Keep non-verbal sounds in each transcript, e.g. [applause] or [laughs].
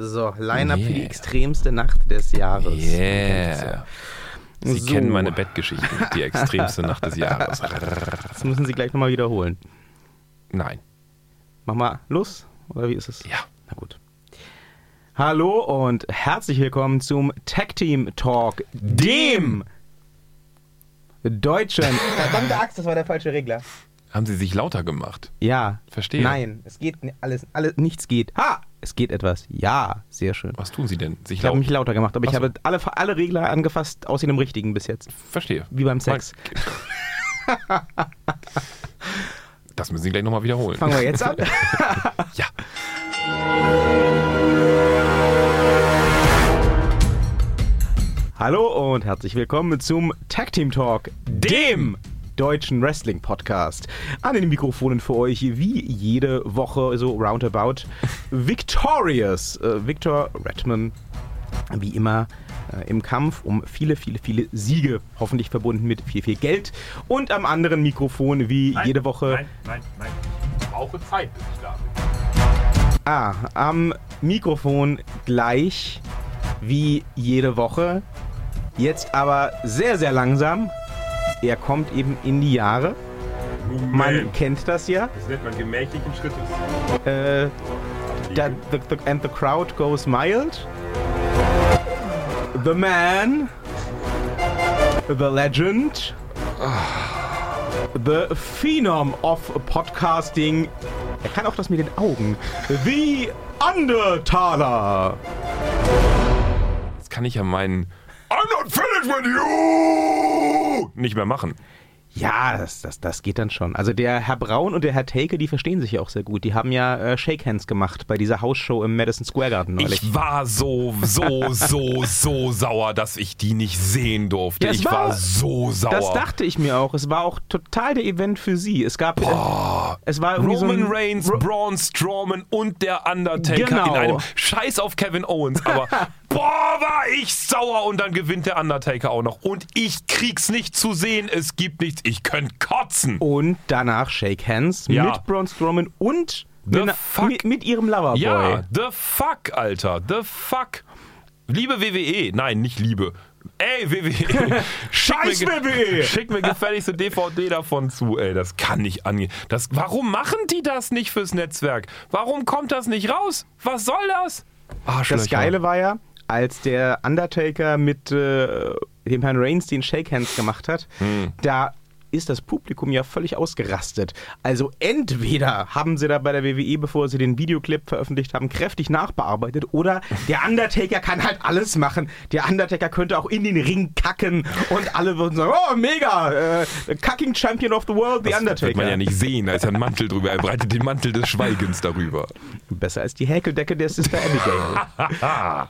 So, Line-Up Yeah. für die extremste Nacht des Jahres. Yeah. Sie So. kennen meine Bettgeschichten, die extremste Nacht des Jahres. Das müssen Sie gleich nochmal wiederholen. Nein. Mach mal los, oder wie ist es? Ja. Na gut. Hallo und herzlich willkommen zum Tag Team Talk, dem deutschen. [laughs] Verdammte Axt, das war der falsche Regler. Haben Sie sich lauter gemacht? Ja. Verstehe. Nein, es geht alles, alles, nichts geht. Ha! Es geht etwas. Ja, sehr schön. Was tun Sie denn? Sich Ich habe mich lauter gemacht, aber ich Ach so. habe alle, alle Regler angefasst, außer dem richtigen bis jetzt. Verstehe. Wie beim Sex. [laughs] Das müssen Sie gleich nochmal wiederholen. Fangen wir jetzt an. [laughs] Ja. Hallo und herzlich willkommen zum Tag Team Talk, dem deutschen Wrestling Podcast. An den Mikrofonen für euch wie jede Woche so roundabout Victorious äh, Victor Redman wie immer äh, im Kampf um viele, viele, viele Siege, hoffentlich verbunden mit viel, viel Geld. Und am anderen Mikrofon wie jede Woche Nein, nein, nein. Ich brauche Zeit, bis ich da bin. Ah, am Mikrofon gleich wie jede Woche. Jetzt aber sehr, sehr langsam. Er kommt eben in die Jahre. Man kennt das ja. Das nennt man gemächlichen Schrittes. Äh, da, the, the, and the crowd goes mild. The man. The legend. The phenom of podcasting. Er kann auch das mit den Augen. The Undertaler. Jetzt kann ich ja meinen I'm not finished with you nicht mehr machen. Ja, das, das, das geht dann schon. Also der Herr Braun und der Herr Take, die verstehen sich ja auch sehr gut. Die haben ja äh, Shake Hands gemacht bei dieser Hausshow im Madison Square Garden neulich. Ich war so, so, [laughs] so, so sauer, dass ich die nicht sehen durfte. Ja, ich war, war- so sauer. Das dachte ich mir auch. Es war auch total der Event für sie. Es gab. Äh, es war Roman so ein, Reigns, Ro- Braun Strowman und der Undertaker Genau. in einem Scheiß auf Kevin Owens. Aber [laughs] boah, war ich sauer und dann gewinnt der Undertaker auch noch. Und ich krieg's nicht zu sehen. Es gibt nichts. Ich könnte kotzen. Und danach Shake Hands Ja. mit Braun Strowman und The mit, fuck? mit, mit ihrem Loverboy. Ja, the fuck, Alter. The fuck. Liebe WWE. Nein, nicht Liebe. Ey, WWE. Scheiß [laughs] mir, WWE. Schick mir gefälligste DVD davon zu, ey. Das kann nicht angehen. Das, warum machen die das nicht fürs Netzwerk? Warum kommt das nicht raus? Was soll das? Das Geile war ja, als der Undertaker mit äh, dem Herrn Reigns den Shake Hands gemacht hat, Hm. da ist das Publikum ja völlig ausgerastet. Also entweder haben sie da bei der WWE, bevor sie den Videoclip veröffentlicht haben, kräftig nachbearbeitet oder der Undertaker kann halt alles machen. Der Undertaker könnte auch in den Ring kacken und alle würden sagen, oh mega, äh, Cucking Champion of the World, the Das Undertaker. wird man ja nicht sehen. Da ist ja ein Mantel drüber. Er breitet den Mantel des Schweigens darüber. Besser als die Häkeldecke der Sister Abigail. [laughs]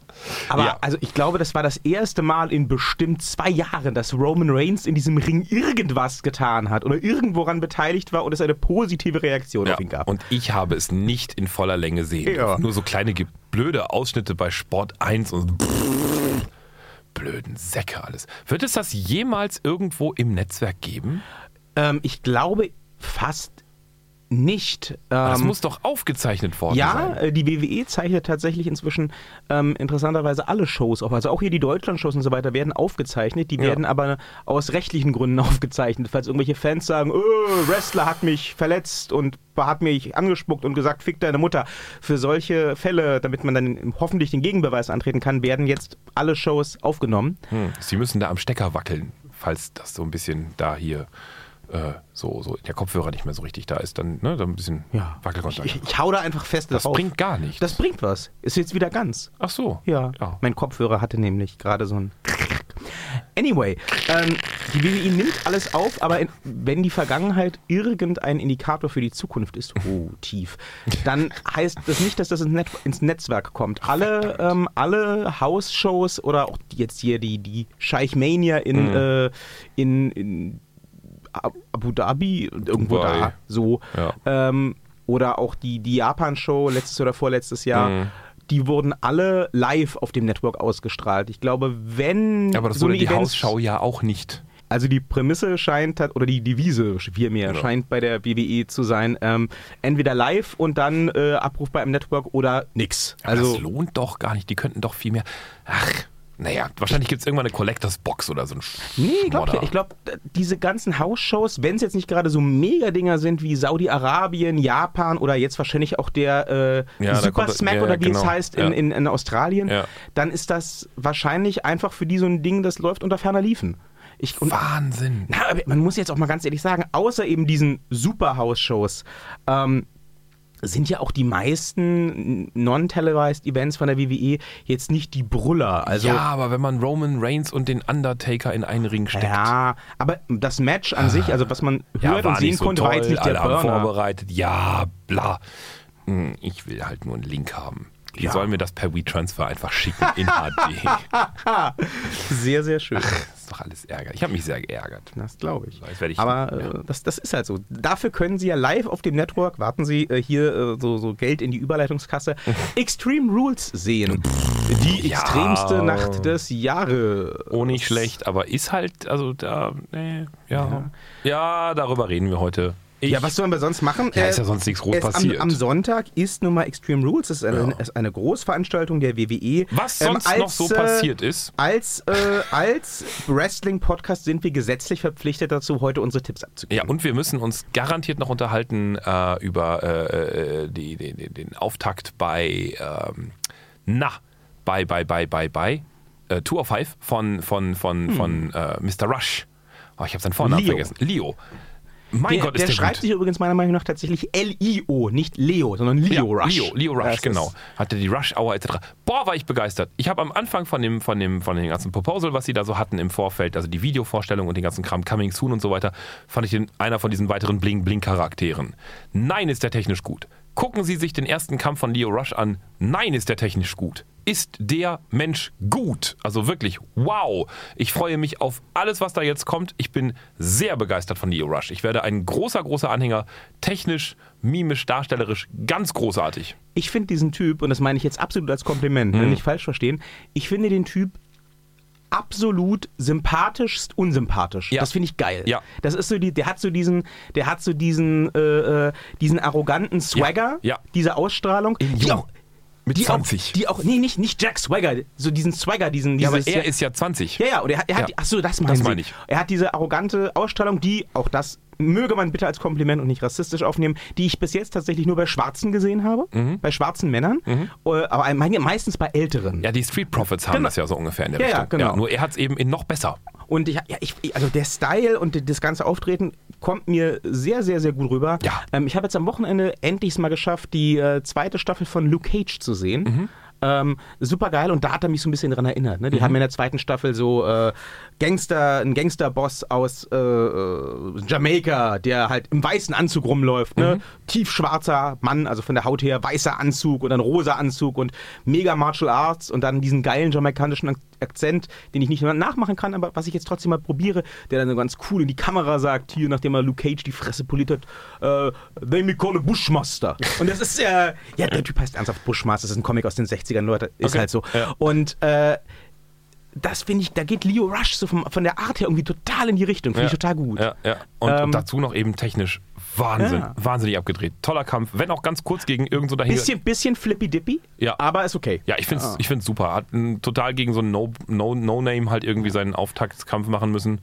Aber Ja. also ich glaube, das war das erste Mal in bestimmt zwei Jahren, dass Roman Reigns in diesem Ring irgendwas getan hat oder irgendworan beteiligt war und es eine positive Reaktion Ja, auf ihn gab. und ich habe es nicht in voller Länge sehen. Ja. Nur so kleine blöde Ausschnitte bei Sport 1 und [laughs] blöden Säcke alles. Wird es das jemals irgendwo im Netzwerk geben? ähm, ich glaube fast nicht. Das Ähm, muss doch aufgezeichnet worden ja, sein. äh, die WWE zeichnet tatsächlich inzwischen ähm, interessanterweise alle Shows auf. Also auch hier die Deutschland-Shows und so weiter werden aufgezeichnet. Die Ja. werden aber aus rechtlichen Gründen [laughs] aufgezeichnet. Falls irgendwelche Fans sagen, oh, Wrestler hat mich verletzt und hat mich angespuckt und gesagt, fick deine Mutter. Für solche Fälle, damit man dann hoffentlich den Gegenbeweis antreten kann, werden jetzt alle Shows aufgenommen. Hm, Sie müssen da am Stecker wackeln, falls das so ein bisschen da hier äh, so, so der Kopfhörer nicht mehr so richtig da ist. Dann, ne, dann ein bisschen Ja. Wackelkontakt. Ich, ich hau da einfach fest das drauf. bringt gar nichts. Das bringt was. Ist jetzt wieder ganz. Ach so. Ja. Ja. Mein Kopfhörer hatte nämlich gerade so ein. Anyway, ähm, die WWE nimmt alles auf, aber in, wenn die Vergangenheit irgendein Indikator für die Zukunft ist, oh, tief, dann heißt das nicht, dass das ins, Net ins Netzwerk kommt. Alle, ähm, alle House-Shows oder auch jetzt hier die, die Scheichmania in, Mhm. äh, in, in Abu Dhabi, irgendwo Dubai. da, so. Ja. Ähm, oder auch die, die Japan-Show letztes oder vorletztes Jahr. Mhm. Die wurden alle live auf dem Network ausgestrahlt. Ich glaube, wenn Aber das so wurde die Events- Hausschau ja auch nicht. Also die Prämisse scheint, oder die Devise vielmehr, Ja. scheint bei der WWE zu sein, ähm, entweder live und dann äh, abrufbar im Network oder nix. Aber Also das lohnt doch gar nicht. Die könnten doch viel mehr. Ach, naja, wahrscheinlich gibt es irgendwann eine Collectors Box oder so ein Nee, ich glaube ich glaub, diese ganzen House-Shows, wenn es jetzt nicht gerade so Mega-Dinger sind wie Saudi-Arabien, Japan oder jetzt wahrscheinlich auch der äh, Ja, Super Smack ja, oder wie es genau. heißt in, in, in Australien, Ja. dann ist das wahrscheinlich einfach für die so ein Ding, das läuft unter ferner Liefen. Ich, und, Wahnsinn. na, man muss jetzt auch mal ganz ehrlich sagen, außer eben diesen Super-House-Shows, ähm, sind ja auch die meisten non-televised Events von der WWE jetzt nicht die Brüller. Also, ja, aber wenn man Roman Reigns und den Undertaker in einen Ring steckt. Ja, aber das Match an sich, also was man hört und sehen so konnte, toll, war jetzt nicht der Burner. vorbereitet. Ja, bla. Hm, Ich will halt nur einen Link haben. Die Ja. sollen mir das per WeTransfer einfach schicken in HD. [laughs] Sehr, sehr schön. Ist doch alles Ärger. Ich habe mich sehr geärgert. Das glaube ich. Das ich- Aber ja. äh, das, das ist halt so. Dafür können Sie ja live auf dem Network, warten Sie, äh, hier äh, so, so Geld in die Überleitungskasse, [laughs] Extreme Rules sehen. Die Ja. extremste Nacht des Jahres. Oh, nicht schlecht, aber ist halt, also da, nee, ja. Ja, darüber reden wir heute. Ich, Ja, was sollen wir sonst machen? Ja, ist ja sonst nichts groß es passiert. Am, am Sonntag ist nun mal Extreme Rules. Das ist eine, Ja. ist eine Großveranstaltung der WWE. was Ähm, sonst als, noch so äh, passiert ist. Als, äh, als Wrestling-Podcast sind wir gesetzlich verpflichtet dazu, heute unsere Tipps abzugeben. Ja, und wir müssen uns garantiert noch unterhalten äh, über äh, äh, die, die, die, den Auftakt bei, ähm, na, bei, bei, bei, bei, bei, äh, Two of Five von, von, von, von äh, Mr. Rush. Oh, ich habe seinen Vornamen Leo. vergessen. Leo. Mein der, Gott, ist der der schreibt gut. sich übrigens meiner Meinung nach tatsächlich L-I-O, nicht Leo, sondern Ja, Leo Rush. Leo, Leo Rush, Das genau. Hatte die Rush Hour etc. Boah, war ich begeistert. Ich habe am Anfang von dem, von dem, von dem ganzen Proposal, was sie da so hatten im Vorfeld, also die Videovorstellung und den ganzen Kram Coming Soon und so weiter, fand ich den, einer von diesen weiteren Bling-Bling-Charakteren. Nein, ist der technisch gut. Gucken Sie sich den ersten Kampf von Leo Rush an. Nein, ist der technisch gut. Ist der Mensch gut? Also wirklich, wow. Ich freue mich auf alles, was da jetzt kommt. Ich bin sehr begeistert von Leo Rush. Ich werde ein großer, großer Anhänger. Technisch, mimisch, darstellerisch, ganz großartig. Ich finde diesen Typ, und das meine ich jetzt absolut als Kompliment, Mhm. nicht falsch verstehen, ich finde den Typ absolut sympathischst unsympathisch. Ja. Das finde ich geil. Ja. Das ist so die, der hat so diesen, der hat so diesen, äh, äh, diesen arroganten Swagger, Ja. diese Ausstrahlung, In die auch, Mit die 20. auch, die auch, nee, nicht, nicht Jack Swagger, so diesen Swagger, diesen, ja, aber dieses, er ist ja 20. Ja, ja, und er, hat- er hat, Ja. ach so, das Das meine ich. Er hat diese arrogante Ausstrahlung, die, auch das möge man bitte als Kompliment und nicht rassistisch aufnehmen, die ich bis jetzt tatsächlich nur bei Schwarzen gesehen habe, Mhm. bei schwarzen Männern, äh, aber meistens bei Älteren. Ja, die Street Profits haben Genau. das ja so ungefähr in der Ja, ja, Richtung. genau. nur er hat es eben noch besser. Und ich, ja, ich, also der Style und das ganze Auftreten kommt mir sehr, sehr, sehr gut rüber. Ja. Ähm, ich habe jetzt am Wochenende endlich mal geschafft, die äh, zweite Staffel von Luke Cage zu sehen. Mhm. Ähm, super geil und da hat er mich so ein bisschen dran erinnert. Ne? Die haben in der zweiten Staffel so äh, Gangster, einen Gangsterboss aus äh, äh, Jamaika, der halt im weißen Anzug rumläuft. Ne? Tiefschwarzer Mann, also von der Haut her weißer Anzug und dann rosa Anzug und mega Martial Arts und dann diesen geilen jamaikanischen Akzent, den ich nicht nachmachen kann, aber was ich jetzt trotzdem mal probiere, der dann so ganz cool in die Kamera sagt, hier, nachdem er Luke Cage die Fresse poliert hat, äh, they me call a Bushmaster. Und das ist ja, ja, der Typ heißt ernsthaft Bushmaster, das ist ein Comic aus den 60ern, Leute, ist Okay. halt so. Ja. Und äh, das finde ich, da geht Leo Rush so vom, von der Art her irgendwie total in die Richtung, finde ich total gut. Ja, ja. Und, Ähm, und dazu noch eben technisch Wahnsinn. Ja. Wahnsinnig abgedreht. Toller Kampf. Wenn auch ganz kurz gegen irgend so dahin. Bisschen, bisschen flippy-dippy, Ja. aber ist okay. Ja, ich finde es ich find's super. Hat mm, total gegen so ein No-Name no, no Name halt irgendwie seinen Auftaktskampf machen müssen.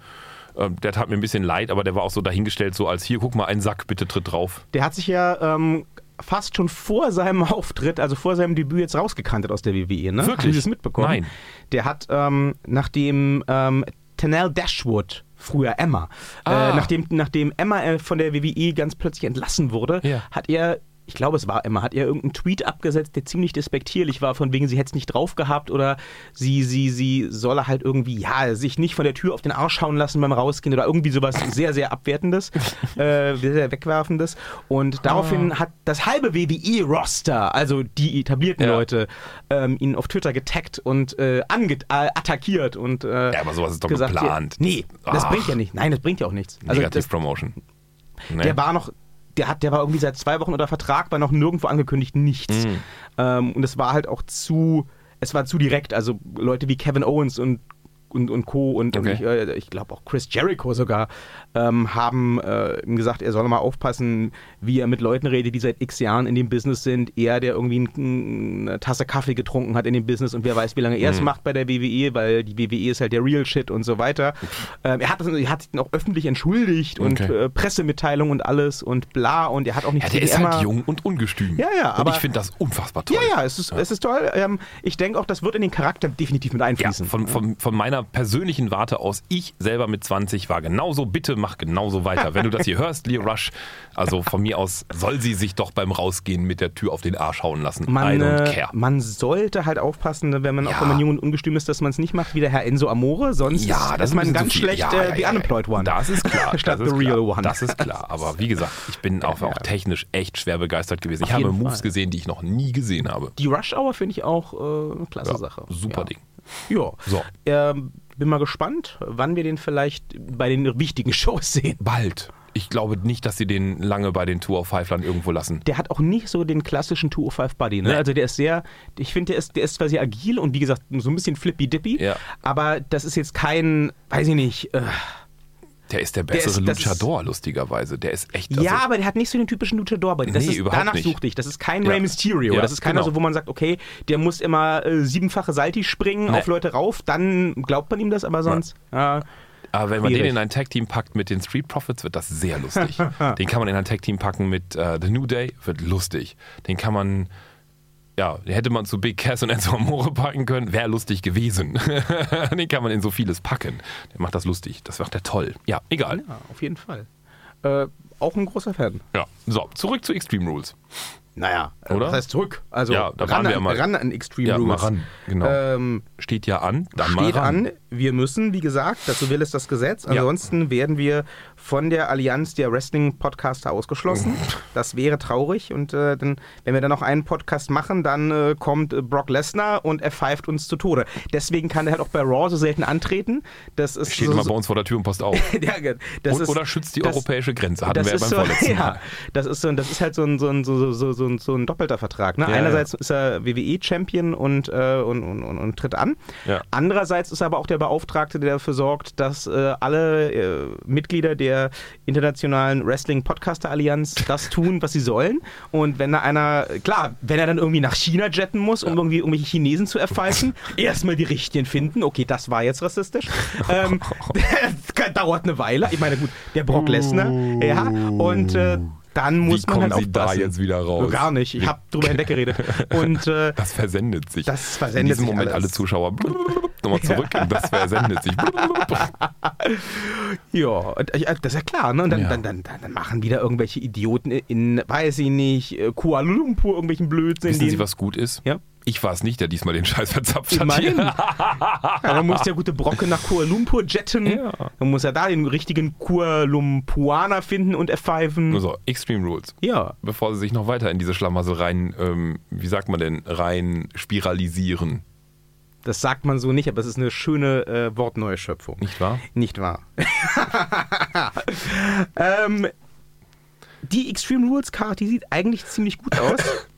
Ähm, der tat mir ein bisschen leid, aber der war auch so dahingestellt, so als hier, guck mal, ein Sack, bitte tritt drauf. Der hat sich ja ähm, fast schon vor seinem Auftritt, also vor seinem Debüt jetzt rausgekantet aus der WWE, ne? Wirklich? Haben Sie das mitbekommen? Nein. Der hat, ähm, nachdem ähm, Tanel Dashwood, früher Emma, Ah. äh, nachdem, nachdem Emma äh, von der WWE ganz plötzlich entlassen wurde, Ja. hat er ich glaube, es war Emma, hat er irgendeinen Tweet abgesetzt, der ziemlich despektierlich war, von wegen, sie hätte es nicht drauf gehabt oder sie, sie, sie solle halt irgendwie, ja, sich nicht von der Tür auf den Arsch schauen lassen beim Rausgehen oder irgendwie sowas sehr, sehr Abwertendes, [laughs] äh, sehr, sehr Wegwerfendes. Und daraufhin hat das halbe WWE-Roster, also die etablierten Ja. Leute, ähm, ihn auf Twitter getaggt und äh, ange äh, attackiert und äh, Ja, aber sowas ist doch gesagt, geplant. Ja, nee, das Ach. bringt ja nicht. Nein, das bringt ja auch nichts. Also Negative das, Promotion. Nee. der war noch, der hat, der war irgendwie seit zwei Wochen unter Vertrag, war noch nirgendwo angekündigt, nichts. Ähm, und es war halt auch zu, es war zu direkt. Also Leute wie Kevin Owens und und, und Co. und, und Okay. ich, äh, ich glaube auch Chris Jericho sogar ähm, haben äh, ihm gesagt, er soll mal aufpassen, wie er mit Leuten redet, die seit x Jahren in dem Business sind. Er, der irgendwie ein, eine Tasse Kaffee getrunken hat in dem Business und wer weiß, wie lange er es Mhm. macht bei der WWE, weil die WWE ist halt der Real Shit und so weiter. Ähm, er, hat, er hat sich dann auch öffentlich entschuldigt und Okay. äh, Pressemitteilung und alles und bla und er hat auch nicht Ja, der ist halt jung und ungestüm. Ja, ja, Und aber- ich finde das unfassbar toll. Ja, ja, es ist, es ist toll. Ähm, ich denke auch, das wird in den Charakter definitiv mit Ja, einfließen. von, von, von meiner persönlichen Warte aus, ich selber mit 20 war genauso, bitte mach genauso weiter. Wenn du das hier hörst, Leo Rush, also von mir aus soll sie sich doch beim Rausgehen mit der Tür auf den Arsch hauen lassen. I man, don't äh, care. man sollte halt aufpassen, ne, wenn man auch Ja. wenn man jung und ungestüm ist, dass man es nicht macht wie der Herr Enzo Amore, sonst Ja, ist, das ist man ganz viel. schlecht Ja, äh, ja, the unemployed one. Das ist klar. [laughs] Statt das the ist real klar. one. Das ist klar. Aber wie gesagt, ich bin auch, auch technisch echt schwer begeistert gewesen. Ich Auf habe jeden Moves Fall. gesehen, die ich noch nie gesehen habe. Die Rush Hour finde ich auch äh, eine klasse Sache. super. Ding. Ja. So. Ähm, bin mal gespannt, wann wir den vielleicht bei den wichtigen [laughs] Shows sehen. Bald. Ich glaube nicht, dass sie den lange bei den Tour of Five-Land irgendwo lassen. Der hat auch nicht so den klassischen 205 Body. Ne? Nee. Also der ist sehr, ich finde, der ist, der ist zwar sehr agil und wie gesagt so ein bisschen flippy-dippy, Ja. aber das ist jetzt kein, weiß ich nicht, äh, Der ist der ist- bessere das ist- Luchador, lustigerweise. Der ist echt. also ja, aber der hat nicht so den typischen Luchador Body. Das Nee, ist, überhaupt danach nicht. suchte ich. Das ist kein Ja. Rey Mysterio. Ja, das ist keiner genau. so, wo man sagt, okay, der muss immer äh, siebenfache Salti springen, Nee. auf Leute rauf, dann glaubt man ihm das, aber sonst. Ja. Aber wenn man Schwierig. den in ein Tag-Team packt mit den Street Profits, wird das sehr lustig. [laughs] den kann man in ein Tag-Team packen mit äh, The New Day, wird lustig. Den kann man, ja, hätte man zu Big Cass und Enzo Amore packen können, wäre lustig gewesen. [laughs] den kann man in so vieles packen. Der macht das lustig. Das macht der toll. Ja, egal. ja, auf jeden Fall. Äh, auch ein großer Fan. Ja, so, zurück zu Extreme Rules. Naja, äh, Oder? was heißt zurück? Also Ja, da ran, waren wir ja an, mal. ran an Extreme Ja, Rules. mal ran, genau. Ähm, Steht ja an, dann mal steht ran. an, wir müssen, wie gesagt, dazu will es das Gesetz. Ja. Ansonsten werden wir von der Allianz der Wrestling-Podcaster ausgeschlossen. Das wäre traurig. Und äh, dann, wenn wir dann noch einen Podcast machen, dann äh, kommt äh, Brock Lesnar und er pfeift uns zu Tode. Deswegen kann er halt auch bei Raw so selten antreten. Das ist Steht so, immer bei uns vor der Tür und passt auf. [laughs] ja, das Und, ist, oder schützt die das- europäische Grenze, hatten das wir ja ist beim so, [laughs] vorletzten ja, Mal. das ist so, das ist halt so ein, so ein, so, so, so, ein, so ein doppelter Vertrag. Ne? Ja, Einerseits ist er WWE-Champion und, äh, und, und, und, und tritt an. Ja. Andererseits ist er aber auch der Beauftragte, der dafür sorgt, dass äh, alle äh, Mitglieder der internationalen Wrestling-Podcaster-Allianz das tun, was sie sollen. Und wenn da einer, klar, wenn er dann irgendwie nach China jetten muss, um irgendwie irgendwelche Chinesen zu erpfeifen, [laughs] erstmal die richtigen finden. Okay, das war jetzt rassistisch. ähm, [laughs] [laughs] das dauert eine Weile. Ich meine, gut, der Brock Lesnar, ja, und äh, dann muss Wie man kommen halt Sie da jetzt wieder raus? Gar nicht. Ich habe drüber [laughs] hinweggeredet. Und äh, [laughs] Das versendet sich. Das versendet In diesem sich Moment alles. alle Zuschauer nochmal [laughs] zurück. Das versendet sich. ja, äh, das ist ja klar, ne? Und dann, Ja. dann, dann, dann machen wieder irgendwelche Idioten in, weiß ich nicht, äh, Kuala Lumpur irgendwelchen Blödsinn. Wissen Sie, was gut ist? Ja. Ich war es nicht, der diesmal den Scheiß verzapft hat. Immerhin. [laughs] Ja, dann muss der gute Brocke nach Kuala Lumpur jetten. Ja. Dann muss er da den richtigen Kuala Lumpuaner finden und erpfeifen. So, Extreme Rules. Ja. Bevor Sie sich noch weiter in diese Schlamassel rein, ähm, wie sagt man denn, rein spiralisieren. Das sagt man so nicht, aber es ist eine schöne äh, Wortneuschöpfung. Nicht wahr? Nicht wahr. [laughs] ähm, die Extreme Rules die sieht eigentlich ziemlich gut aus. [laughs]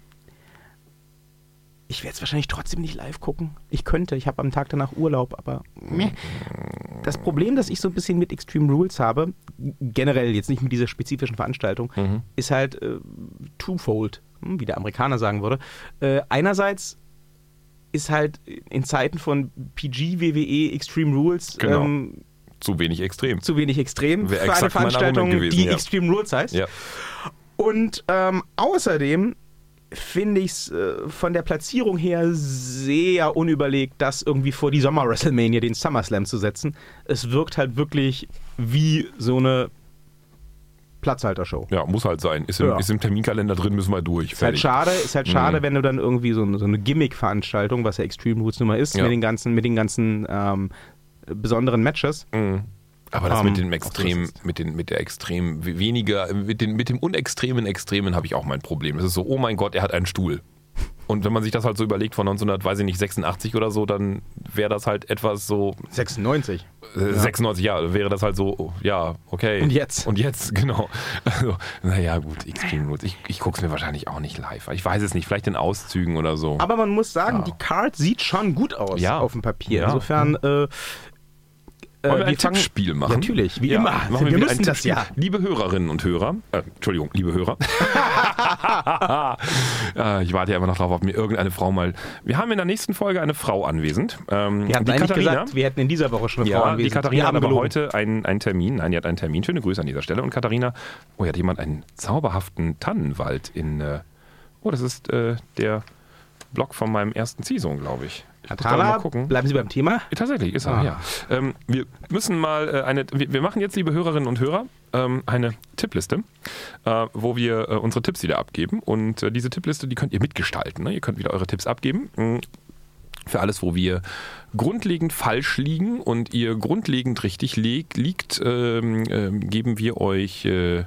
Ich werde es wahrscheinlich trotzdem nicht live gucken. Ich könnte, ich habe am Tag danach Urlaub, aber meh. das Problem, das ich so ein bisschen mit Extreme Rules habe, generell jetzt nicht mit dieser spezifischen Veranstaltung, ist halt äh, twofold, hm, wie der Amerikaner sagen würde. Äh, einerseits ist halt in Zeiten von PG, WWE, Extreme Rules Genau. ähm, Zu wenig extrem. zu wenig extrem Wäre für eine Veranstaltung, gewesen, die ja. Extreme Rules heißt. Ja. Und ähm, außerdem finde ich es äh, von der Platzierung her sehr unüberlegt, das irgendwie vor die Sommer-WrestleMania, den SummerSlam zu setzen. Es wirkt halt wirklich wie so eine Platzhaltershow. ja, muss halt sein. Ist im, Ja. ist im Terminkalender drin, müssen wir durch. Ist halt schade, ist halt schade, Mhm. wenn du dann irgendwie so, eine- so eine Gimmick-Veranstaltung, was ja Extreme nun mal ist, Ja. mit den ganzen, mit den ganzen ähm, besonderen Matches. Mhm. Aber das Ähm, mit dem Extrem, mit, den, mit der Extrem, weniger, mit, den, mit dem unextremen Extremen habe ich auch mein Problem. Es ist so, oh mein Gott, er hat einen Stuhl. Und wenn man sich das halt so überlegt von 1900, weiß ich nicht, 86 oder so, dann wäre das halt etwas so, 96. äh, 96 Jahre, wäre das halt so, oh, ja, okay. Und jetzt? Und jetzt, [laughs] genau. Also, naja, gut, Extreme Rules. Ich, ich gucke es mir wahrscheinlich auch nicht live. Ich weiß es nicht, vielleicht in Auszügen oder so. Aber man muss sagen, Ja. die Card sieht schon gut aus Ja. auf dem Papier. Ja. Insofern, äh, Äh, Wollen wir ein fangen- Tippspiel machen? Ja, natürlich, wie Ja, immer. machen Wir wir, müssen das ja. Liebe Hörerinnen und Hörer, äh, Entschuldigung, liebe Hörer. [laughs] äh, ich warte ja immer noch darauf, ob mir irgendeine Frau mal. Wir haben in der nächsten Folge eine Frau anwesend. Ähm, Wir hatten die Katharina. gesagt, wir hätten in dieser Woche schon eine Frau Ja, die anwesend. Katharina Wir hat aber gelogen. heute einen, einen Termin. Nein, die hat einen Termin. Schöne Grüße an dieser Stelle. Und Katharina, oh, hier hat jemand einen zauberhaften Tannenwald in. Äh, oh, das ist äh, der Block von meinem ersten Season, glaube ich. Gucken. bleiben Sie beim Thema. Tatsächlich, ist er, Ah. ja. Ähm, wir müssen mal äh, eine, wir, wir machen jetzt, liebe Hörerinnen und Hörer, ähm, eine Tippliste, äh, wo wir äh, unsere Tipps wieder abgeben. Und äh, diese Tippliste, die könnt ihr mitgestalten. Ne? Ihr könnt wieder eure Tipps abgeben. Mm, Für alles, wo wir grundlegend falsch liegen und ihr grundlegend richtig leg, liegt, ähm, ähm, geben wir euch äh,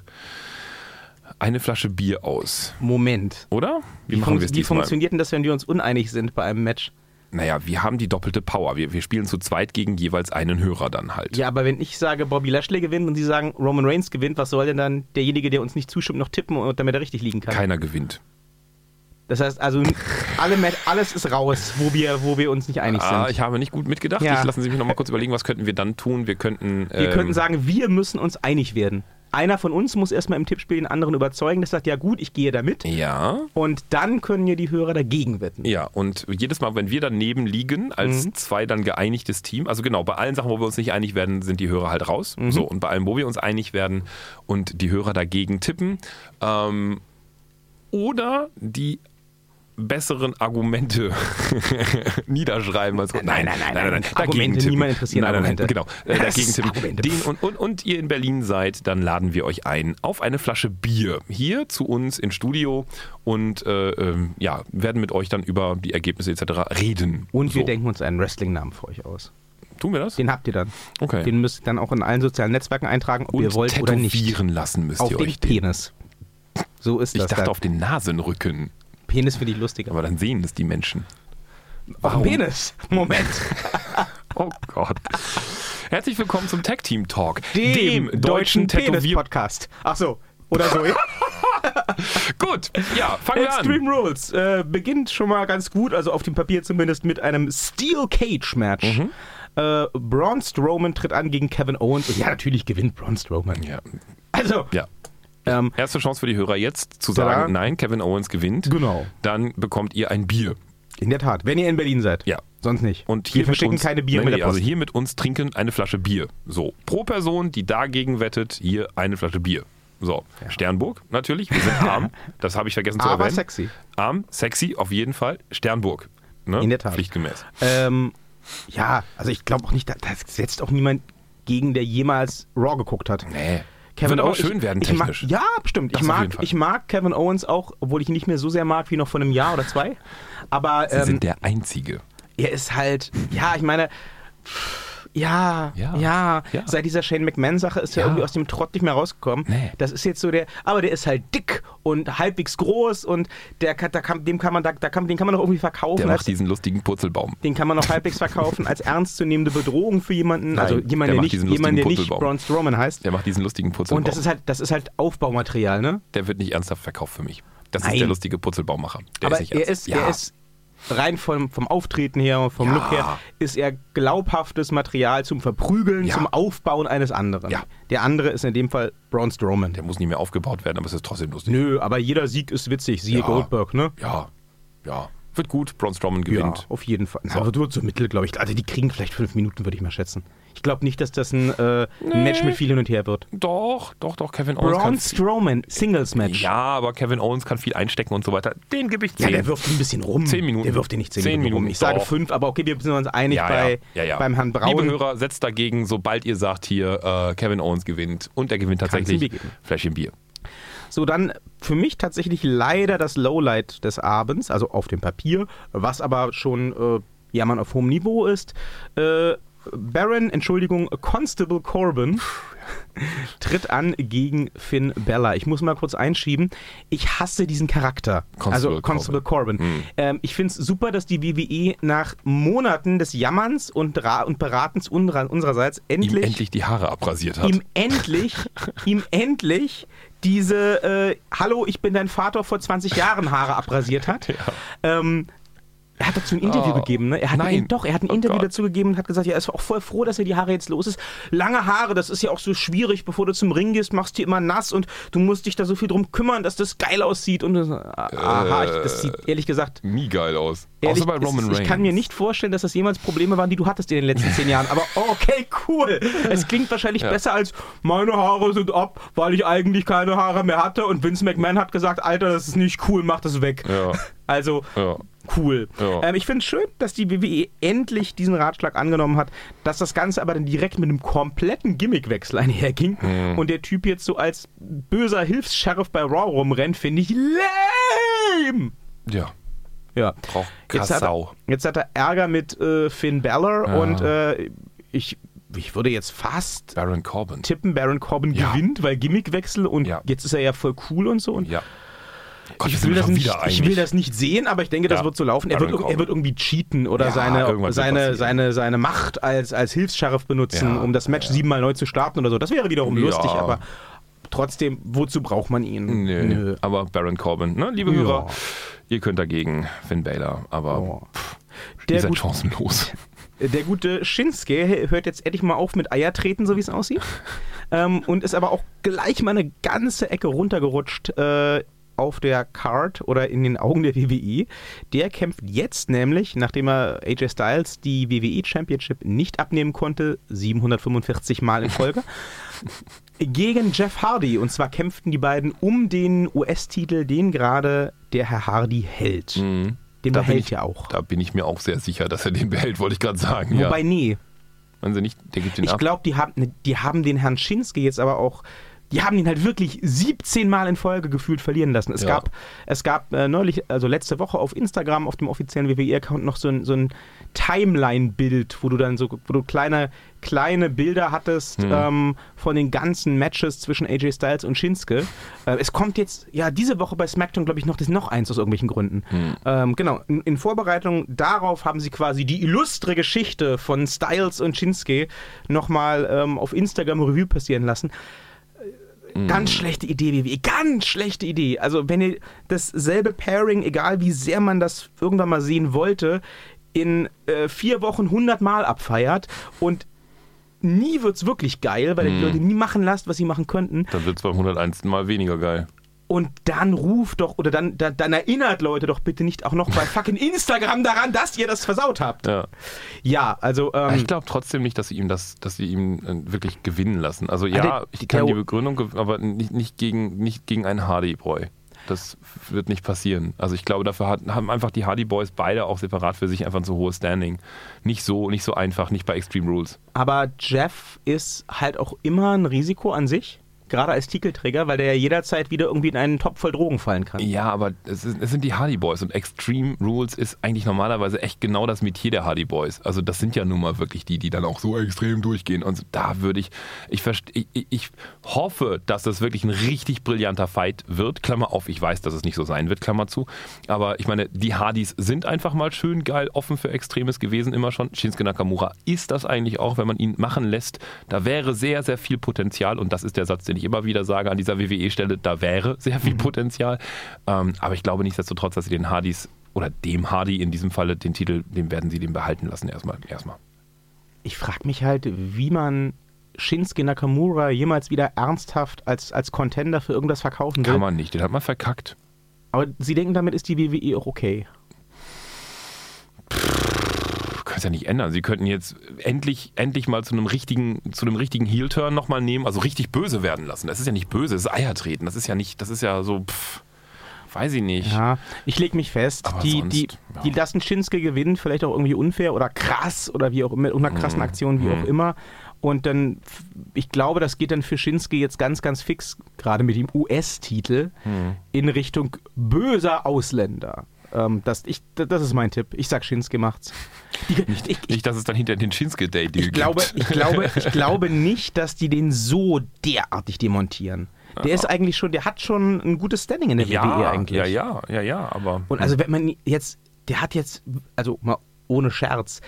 eine Flasche Bier aus. Moment. Oder? Wie, machen fun wir es wie funktioniert denn das, wenn wir uns uneinig sind bei einem Match? Naja, wir haben die doppelte Power. Wir, wir spielen zu zweit gegen jeweils einen Hörer dann halt. Ja, aber wenn ich sage, Bobby Lashley gewinnt und Sie sagen, Roman Reigns gewinnt, was soll denn dann derjenige, der uns nicht zustimmt, noch tippen, und damit er richtig liegen kann? Keiner gewinnt. Das heißt also, alle alles ist raus, wo wir, wo wir uns nicht einig Ah, sind. ich habe nicht gut mitgedacht. Ja. Ich lassen Sie mich noch mal kurz überlegen, was könnten wir dann tun? Wir könnten. wir ähm, könnten sagen, wir müssen uns einig werden. Einer von uns muss erstmal im Tippspiel den anderen überzeugen, das sagt, ja gut, ich gehe da mit. Ja. Und dann können ja die Hörer dagegen wetten. Ja, und jedes Mal, wenn wir daneben liegen, als Mhm. zwei dann geeinigtes Team, also genau, bei allen Sachen, wo wir uns nicht einig werden, sind die Hörer halt raus. Mhm. So, und bei allem, wo wir uns einig werden und die Hörer dagegen tippen, ähm, oder die besseren Argumente [laughs] niederschreiben. Also, Nein, nein, nein, nein. dagegen Argumente, tippen. niemand interessieren nein, nein, nein, Argumente. Genau, äh, dagegen tippen. Argumente. Den und, und, und ihr in Berlin seid, dann laden wir euch ein auf eine Flasche Bier hier zu uns ins Studio und äh, ähm, ja, werden mit euch dann über die Ergebnisse etc. reden. Und wir So. denken uns einen Wrestling-Namen für euch aus. Tun wir das? Den habt ihr dann. Okay. Den müsst ihr dann auch in allen sozialen Netzwerken eintragen, ob und ihr wollt oder nicht. lassen müsst Auf ihr euch den. Penis. So ist Ich das. dachte dann. auf den Nasenrücken, Penis finde ich lustiger. aber dann sehen es die Menschen. Auf den Penis. Moment. [laughs] Oh Gott. Herzlich willkommen zum Tag Team Talk, Dem, deutschen Tätowier- Penis-Podcast. Ach so. Oder so. [laughs] Gut, ja, fangen wir an. Extreme Rules äh, beginnt schon mal ganz gut, also auf dem Papier zumindest, mit einem Steel Cage Match. Mhm. Äh, Braun Strowman tritt an gegen Kevin Owens und ja, natürlich gewinnt Braun Strowman. Ja. Also, ja. Ähm, Erste Chance für die Hörer jetzt zu sagen, nein, Kevin Owens gewinnt. Genau. Dann bekommt ihr ein Bier. in der Tat, wenn ihr in Berlin seid. Ja. Sonst nicht. Und hier Wir verschicken uns, keine Bier nee, mit der Post. Also hier mit uns trinken eine Flasche Bier. So, pro Person, die dagegen wettet, hier eine Flasche Bier. So, Sternburg natürlich, wir sind arm, [laughs] das habe ich vergessen zu Aber erwähnen. sexy. Arm, sexy, auf jeden Fall. Sternburg. Ne? In der Tat. Pflichtgemäß. Ähm, ja, also ich glaube auch nicht, da- das setzt auch niemand gegen, der jemals Raw geguckt hat. Nee. Wird aber Owens- schön ich, werden ich mag, technisch. Ja, bestimmt. Das Ich mag, ich mag Kevin Owens auch, obwohl ich ihn nicht mehr so sehr mag wie noch vor einem Jahr oder zwei. Aber Sie ähm, sind der Einzige. er ist halt, ja, ich meine, ja, Ja. ja, Ja. seit dieser Shane McMahon-Sache ist er Ja. irgendwie aus dem Trott nicht mehr rausgekommen. Nee. Das ist jetzt so der, aber der ist halt dick und halbwegs groß und der da kann, dem kann man, da, da kann, den kann man doch irgendwie verkaufen. Der als, macht diesen lustigen Purzelbaum. den kann man noch halbwegs verkaufen als [laughs] ernstzunehmende Bedrohung für jemanden, Nein, also der jemand, der, macht nicht, jemand, der nicht. Braun Strowman heißt. Der macht diesen lustigen Purzelbaum. Und das ist halt, das ist halt Aufbaumaterial, ne? der wird nicht ernsthaft verkauft für mich. Das Nein. ist der lustige Purzelbaummacher. Der aber ist nicht er ernst. ist, ja. er ist rein vom, vom Auftreten her, vom Ja. Look her, ist er glaubhaftes Material zum Verprügeln, Ja. zum Aufbauen eines anderen. Ja. Der andere ist in dem Fall Braun Strowman. Der muss nicht mehr aufgebaut werden, aber es ist trotzdem lustig. Nö, aber jeder Sieg ist witzig, siehe. Goldberg, ne? Ja, ja. Wird gut. Braun Strowman gewinnt. Ja, auf jeden Fall. Na, So. aber du so mittel, glaube ich. Also die kriegen vielleicht fünf Minuten, würde ich mal schätzen. Ich glaube nicht, dass das ein, äh, ein Match mit viel hin und her wird. Doch, doch, doch. Kevin Owens Braun kann Strowman, Singles-Match. Ja, aber Kevin Owens kann viel einstecken und so weiter. Den gebe ich Ja, 10. der wirft ihn ein bisschen rum. Zehn Minuten. Der wirft ihn nicht zehn, Zehn Minuten rum. Ich sage doch. fünf, aber okay, wir sind uns einig ja, bei, ja, ja, ja. beim Herrn Braun. Liebe Hörer, setzt dagegen, sobald ihr sagt hier, äh, Kevin Owens gewinnt und er gewinnt tatsächlich. Fläschchen Bier. So, dann für mich tatsächlich leider das Lowlight des Abends, also auf dem Papier, was aber schon äh, Jammern auf hohem Niveau ist. Äh, Baron, Entschuldigung, Constable Corbin [laughs] tritt an gegen Finn Bella. Ich muss mal kurz einschieben. Ich hasse diesen Charakter. Constable also Constable Corbin. Hm. Ähm, ich finde es super, dass die WWE nach Monaten des Jammerns und, und Beratens unserer- unsererseits Ihm endlich endlich die Haare abrasiert hat. ihm endlich, [laughs] ihm endlich diese äh, Hallo, ich bin dein Vater vor 20 Jahren Haare abrasiert hat. [laughs] Ähm, Er hat dazu ein Interview Oh, gegeben, ne? Er hat nein. Ein, doch, er hat ein Oh Interview Gott. dazu gegeben und hat gesagt, ja, er ist auch voll froh, dass er die Haare jetzt los ist. Lange Haare, das ist ja auch so schwierig, bevor du zum Ring gehst, machst die immer nass und du musst dich da so viel drum kümmern, dass das geil aussieht. Und das, aha, ich, das sieht ehrlich gesagt. Nie geil aus. Ehrlich, Außer bei Roman Reigns. ich kann mir nicht vorstellen, dass das jemals Probleme waren, die du hattest in den letzten zehn Jahren. Aber okay, cool. Es klingt wahrscheinlich [laughs] Ja. besser als meine Haare sind ab, weil ich eigentlich keine Haare mehr hatte. Und Vince McMahon hat gesagt, Alter, das ist nicht cool, mach das weg. Ja. Also Ja. Cool. Ja. Ähm, ich finde es schön, dass die WWE endlich diesen Ratschlag angenommen hat, dass das Ganze aber dann direkt mit einem kompletten Gimmickwechsel einherging Hm. und der Typ jetzt so als böser Hilfs-Sheriff bei Raw rumrennt, finde ich lame. Ja. Ja. Braucht Jetzt hat, er, jetzt hat er Ärger mit äh, Finn Balor Ja. und äh, ich, ich würde jetzt fast Baron Corbin. tippen, Baron Corbin Ja. gewinnt, weil Gimmickwechsel und Ja. jetzt ist er ja voll cool und so und Ja. Gott, ich will, das nicht, ich will das nicht sehen, aber ich denke, das Ja, wird so laufen. Er wird, ir- er wird irgendwie cheaten oder Ja, seine, seine, seine, seine Macht als, als Hilfs-Sheriff benutzen, Ja, um das Match siebenmal neu zu starten oder so. Das wäre wiederum lustig, aber trotzdem, wozu braucht man ihn? Nö. Nö. Aber Baron Corbin, ne, liebe. Hörer, ihr könnt dagegen Finn Balor, aber Oh. ihr Der, seid chancenlos. [laughs] der gute Shinsuke hört jetzt endlich mal auf mit Eier treten, so wie es aussieht. [laughs] ähm, und ist aber auch gleich mal eine ganze Ecke runtergerutscht äh, auf der Card oder in den Augen der WWE. Der kämpft jetzt nämlich, nachdem er AJ Styles die WWE Championship nicht abnehmen konnte, 745 Mal in Folge, [laughs] gegen Jeff Hardy. Und zwar kämpften die beiden um den US-Titel, den gerade der Herr Hardy hält. Mhm. Den Da behält ich- ja auch. Da bin ich mir auch sehr sicher, dass er den behält, wollte ich gerade sagen. Wobei, ja. nee. Meinen Sie nicht, der gibt den Ich ab? glaube, die haben, die haben den Herrn Schinske jetzt aber auch, die haben ihn halt wirklich 17 Mal in Folge gefühlt verlieren lassen. Es Ja. gab, es gab äh, neulich, also letzte Woche auf Instagram, auf dem offiziellen WWE-Account noch so ein, so ein Timeline-Bild, wo du dann so, wo du kleine, kleine Bilder hattest Hm. ähm, von den ganzen Matches zwischen AJ Styles und Shinsuke. Äh, es kommt jetzt, ja, diese Woche bei SmackDown, glaube ich, noch das noch eins aus irgendwelchen Gründen. Hm. Ähm, genau, in, in Vorbereitung darauf haben sie quasi die illustre Geschichte von Styles und Shinsuke nochmal ähm, auf Instagram Revue passieren lassen. Hm. Ganz schlechte Idee, WWE. Ganz schlechte Idee. Also, wenn ihr dasselbe Pairing, egal wie sehr man das irgendwann mal sehen wollte, in äh, vier Wochen 100 Mal abfeiert und nie wird's wirklich geil, weil ihr die Leute nie machen lasst, was sie machen könnten. Dann wird es beim 101. Mal weniger geil. Und dann ruft doch, oder dann, dann, dann erinnert Leute doch bitte nicht auch noch bei [laughs] fucking Instagram daran, dass ihr das versaut habt. Ja. Ja, also, ähm, ich glaube trotzdem nicht, dass sie ihm das, dass sie ihm äh, wirklich gewinnen lassen. Also ja, der- ich kann die Begründung, aber nicht, nicht gegen nicht gegen einen Hardy Boy. Das wird nicht passieren. Also ich glaube, dafür hat, haben einfach die Hardy Boys beide auch separat für sich einfach ein so hohes Standing. Nicht so, nicht so einfach, nicht bei Extreme Rules. aber Jeff ist halt auch immer ein Risiko an sich. Gerade als Titelträger, weil der ja jederzeit wieder irgendwie in einen Topf voll Drogen fallen kann. Ja, aber es, ist, es sind die Hardy Boys und Extreme Rules ist eigentlich normalerweise echt genau das Metier der Hardy Boys. Also das sind ja nun mal wirklich die, die dann auch so extrem durchgehen. Und da würde ich, ich, ich- ich hoffe, dass das wirklich ein richtig brillanter Fight wird. Klammer auf, ich weiß, dass es nicht so sein wird, Klammer zu. Aber ich meine, die Hardys sind einfach mal schön geil offen für Extremes gewesen, immer schon. Shinsuke Nakamura ist das eigentlich auch, wenn man ihn machen lässt. Da wäre sehr, sehr viel Potenzial und das ist der Satz, den ich immer wieder sage an dieser WWE-Stelle, da wäre sehr viel Potenzial. Ähm, aber ich glaube nichtsdestotrotz, dass sie den Hardys oder dem Hardy in diesem Falle den Titel, den werden sie den behalten lassen erstmal. erstmal. Ich frage mich halt, wie man Shinsuke Nakamura jemals wieder ernsthaft als, als Contender für irgendwas verkaufen will. Kann man nicht, den hat man verkackt. Aber sie denken, damit ist die WWE auch okay. Du kannst ja nicht ändern. Sie könnten jetzt endlich, endlich mal zu einem richtigen, zu einem richtigen Heel-Turn nochmal nehmen, also richtig böse werden lassen. Das ist ja nicht böse, das ist Eiertreten. Das ist ja nicht, das ist ja so, pff, weiß ich nicht. Ja, ich leg mich fest, Aber die, sonst, die, ja. die lassen Shinsuke gewinnen, vielleicht auch irgendwie unfair oder krass oder wie auch immer, mit irgendeiner Mhm. krassen Aktion, wie auch immer. Und dann, ich glaube, das geht dann für Shinsuke jetzt ganz, ganz fix, gerade mit dem US-Titel, Mhm. in Richtung böser Ausländer. Ähm, das, ich, das ist mein Tipp. Ich sag, Shinsuke macht's. Die, ich, ich, Nicht, dass es dann hinter den Shinsuke Day Deal ich glaube, gibt. ich, [laughs] glaube, ich glaube nicht, dass die den so derartig demontieren. Der ist eigentlich schon, der hat schon ein gutes Standing in der WWE ja, eigentlich. ja, ja, ja, ja, aber. Und also wenn man jetzt, der hat jetzt, also mal ohne Scherz,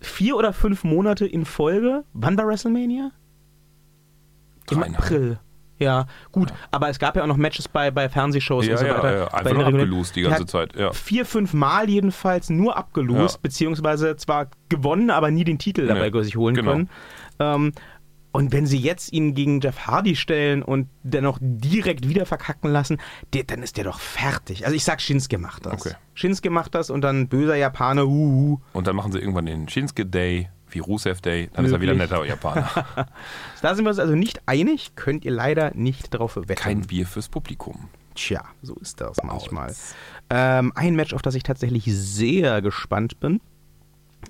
vier oder fünf Monate in Folge, wann war WrestleMania? Im. April. Ja, gut, aber es gab ja auch noch Matches bei, bei Fernsehshows Ja, und so ja, weiter. ja, einfach Bei den nur abgelost die ganze Zeit, ja. Vier, fünf Mal jedenfalls nur abgelost, Ja. beziehungsweise zwar gewonnen, aber nie den Titel dabei Nee, sich holen genau. können. Ähm, und wenn sie jetzt ihn gegen Jeff Hardy stellen und dennoch direkt wieder verkacken lassen, der, dann ist der doch fertig. Also ich sag, Shinsuke macht das. Okay. Shinsuke macht das und dann böser Japaner, huhu. Und dann machen sie irgendwann den Shinsuke Day, wie Rusev Day, dann ist er wieder Möglich. netter Japaner. [laughs] Da sind wir uns also nicht einig, könnt ihr leider nicht drauf wetten. Kein Bier fürs Publikum. Tja, so ist das manchmal. Ähm, ein Match, auf das ich tatsächlich sehr gespannt bin.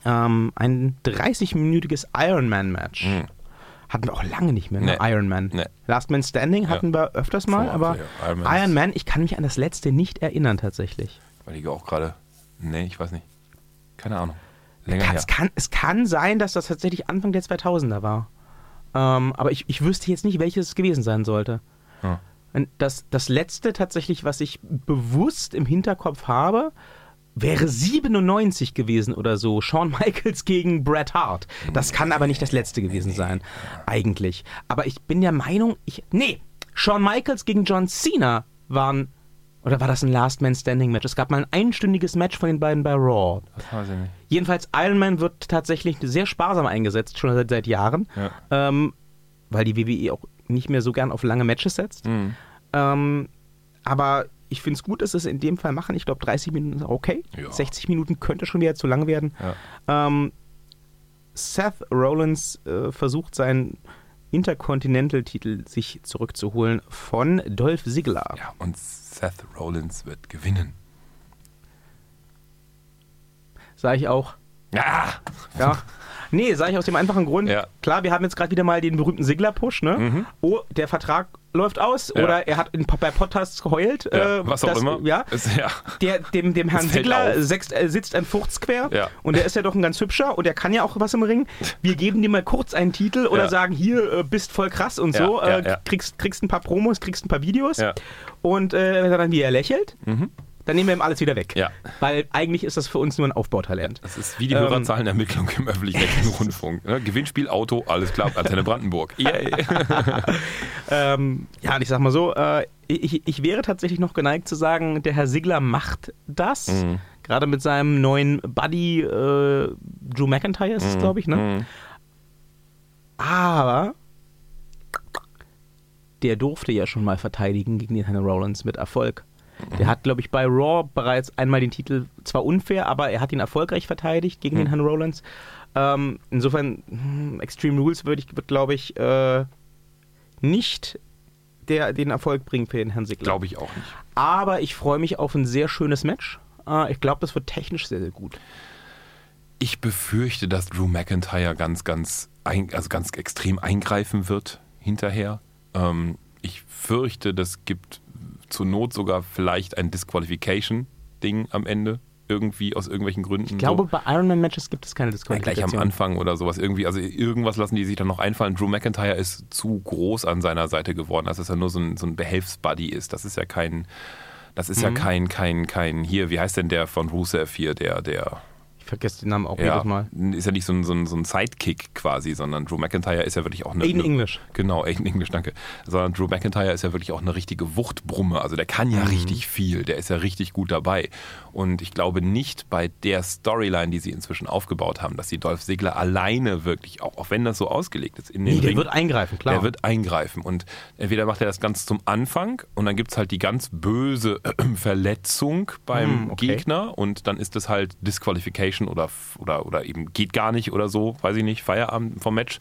Ähm, ein 30-minütiges Ironman-Match. Hatten wir auch lange nicht mehr, ne? Nee. Ironman. Nee. Last Man Standing hatten wir öfters mal, Vor- aber ja, Iron Man ist- Ironman, ich kann mich an das letzte nicht erinnern tatsächlich. Weil ich auch gerade. Nee, ich weiß nicht. Keine Ahnung. Länger Kann, her. es, kann, es kann sein, dass das tatsächlich Anfang der 2000er war. Ähm, aber ich, ich wüsste jetzt nicht, welches es gewesen sein sollte. Ja. Das, das letzte tatsächlich, was ich bewusst im Hinterkopf habe, wäre 97 gewesen oder so. Shawn Michaels gegen Bret Hart. Das kann aber nicht das letzte gewesen sein, eigentlich. Aber ich bin der Meinung, ich. Nee, Shawn Michaels gegen John Cena waren. Oder war das ein Last Man Standing Match? Es gab mal ein einstündiges Match von den beiden bei Raw. Das weiß ich nicht. Jedenfalls, Iron Man wird tatsächlich sehr sparsam eingesetzt, schon seit, seit Jahren. Ja. Ähm, weil die WWE auch nicht mehr so gern auf lange Matches setzt. Mhm. Ähm, aber ich finde es gut, dass sie es in dem Fall machen. Ich glaube, 30 Minuten ist okay. Ja. 60 Minuten könnte schon wieder zu lang werden. Ja. Ähm, Seth Rollins äh, versucht seinen Intercontinental-Titel sich zurückzuholen von Dolph Ziggler. ja, und Seth Rollins wird gewinnen. Sage ich auch. Ah! Ja. Nee, sage ich aus dem einfachen Grund. Ja. Klar, wir haben jetzt gerade wieder mal den berühmten Sigler-Push, ne? Oh, der Vertrag läuft aus Ja. oder er hat in, bei Podcasts geheult. Ja, äh, was auch das- immer. Ja. Ist, ja. Der, dem, dem Herrn Sigler sechst, äh, sitzt ein Furz quer Ja. und der ist ja doch ein ganz hübscher und der kann ja auch was im Ring. Wir geben dir mal kurz einen Titel oder Ja. sagen, hier, äh, bist voll krass und Ja, so. ja, äh, ja. Kriegst, kriegst ein paar Promos, kriegst ein paar Videos. Ja. Und äh, er dann wieder lächelt, dann nehmen wir ihm alles wieder weg. Ja. Weil eigentlich ist das für uns nur ein Aufbautalent. Das ist wie die Ähm, Hörerzahlenermittlung im öffentlich-rechtlichen [laughs] Rundfunk. Ne? Gewinnspiel, Auto, alles klar, Antenne Brandenburg. [laughs] Yay. [laughs] Ähm, ja, und ich sag mal so, äh, ich, ich wäre tatsächlich noch geneigt zu sagen, der Herr Sigler macht das. Mhm. Gerade mit seinem neuen Buddy äh, Drew McIntyre ist es, glaube ich, ne? Mhm. Aber der durfte ja schon mal verteidigen gegen den Herrn Rollins mit Erfolg. Mhm. Der hat, glaube ich, bei Raw bereits einmal den Titel, zwar unfair, aber er hat ihn erfolgreich verteidigt gegen Mhm. den Herrn Rollins. Ähm, insofern, hm, Extreme Rules würde ich, wird, glaube ich, äh, nicht der, den Erfolg bringen für den Herrn Sigler. Glaube ich auch nicht. Aber ich freue mich auf ein sehr schönes Match. Äh, ich glaube, das wird technisch sehr, sehr gut. Ich befürchte, dass Drew McIntyre ganz, ganz, ein, also ganz extrem eingreifen wird hinterher. Ähm, ich fürchte, das gibt zur Not sogar vielleicht ein Disqualification-Ding am Ende. Irgendwie aus irgendwelchen Gründen. Ich glaube, so. bei Ironman-Matches gibt es keine Ja, Disqualifikation. gleich am Anfang oder sowas irgendwie. Also irgendwas lassen die sich dann noch einfallen. Drew McIntyre ist zu groß an seiner Seite geworden, dass er nur so ein, so ein Behelfsbuddy ist. Das ist ja kein, das ist ja kein, kein, kein, hier, wie heißt denn der von Rusev hier, der, der, vergesse den Namen auch ja, jedes Mal. ist ja nicht so ein, so, ein, so ein Sidekick quasi, sondern Drew McIntyre ist ja wirklich auch eine. Aiden eine, English. Genau, Aiden English, danke. Sondern Drew McIntyre ist ja wirklich auch eine richtige Wuchtbrumme. Also der kann ja richtig viel, der ist ja richtig gut dabei. Und ich glaube nicht bei der Storyline, die sie inzwischen aufgebaut haben, dass sie Dolph Ziggler alleine wirklich, auch, auch wenn das so ausgelegt ist, in den Nee, der Ring, wird eingreifen, klar. der wird eingreifen. Und entweder macht er das ganz zum Anfang und dann gibt es halt die ganz böse [clears throat] Verletzung beim Hm, okay. Gegner und dann ist es halt Disqualification oder, oder, oder eben geht gar nicht oder so, weiß ich nicht, Feierabend vom Match.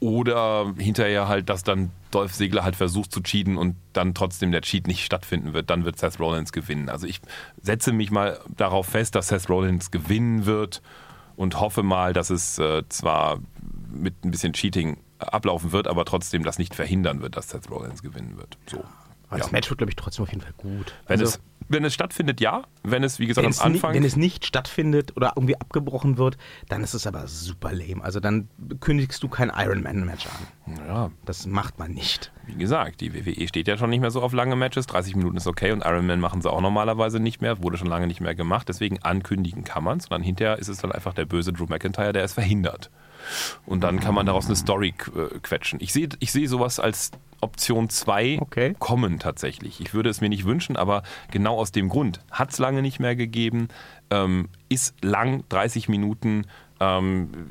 Oder hinterher halt, dass dann Dolph Ziggler halt versucht zu cheaten und dann trotzdem der Cheat nicht stattfinden wird, dann wird Seth Rollins gewinnen. Also ich setze mich mal darauf fest, dass Seth Rollins gewinnen wird und hoffe mal, dass es äh, zwar mit ein bisschen Cheating ablaufen wird, aber trotzdem das nicht verhindern wird, dass Seth Rollins gewinnen wird. So. Aber das Ja. Match wird, glaube ich, trotzdem auf jeden Fall gut. Wenn, Also, es, wenn es stattfindet, ja. Wenn es, wie gesagt, am Anfang. wenn es nicht stattfindet oder irgendwie abgebrochen wird, dann ist es aber super lame. Also dann kündigst du kein Ironman-Match an. ja, Das macht man nicht. wie gesagt, die WWE steht ja schon nicht mehr so auf lange Matches. 30 Minuten ist okay und Ironman machen sie auch normalerweise nicht mehr. Wurde schon lange nicht mehr gemacht. Deswegen ankündigen kann man es. Und dann hinterher ist es dann einfach der böse Drew McIntyre, der es verhindert. Und dann kann man daraus eine Story äh, quetschen. Ich sehe ich seh sowas als Option 2 Okay. kommen tatsächlich. Ich würde es mir nicht wünschen, aber genau aus dem Grund. Hat es lange nicht mehr gegeben, ähm, ist lang, 30 Minuten. Ähm,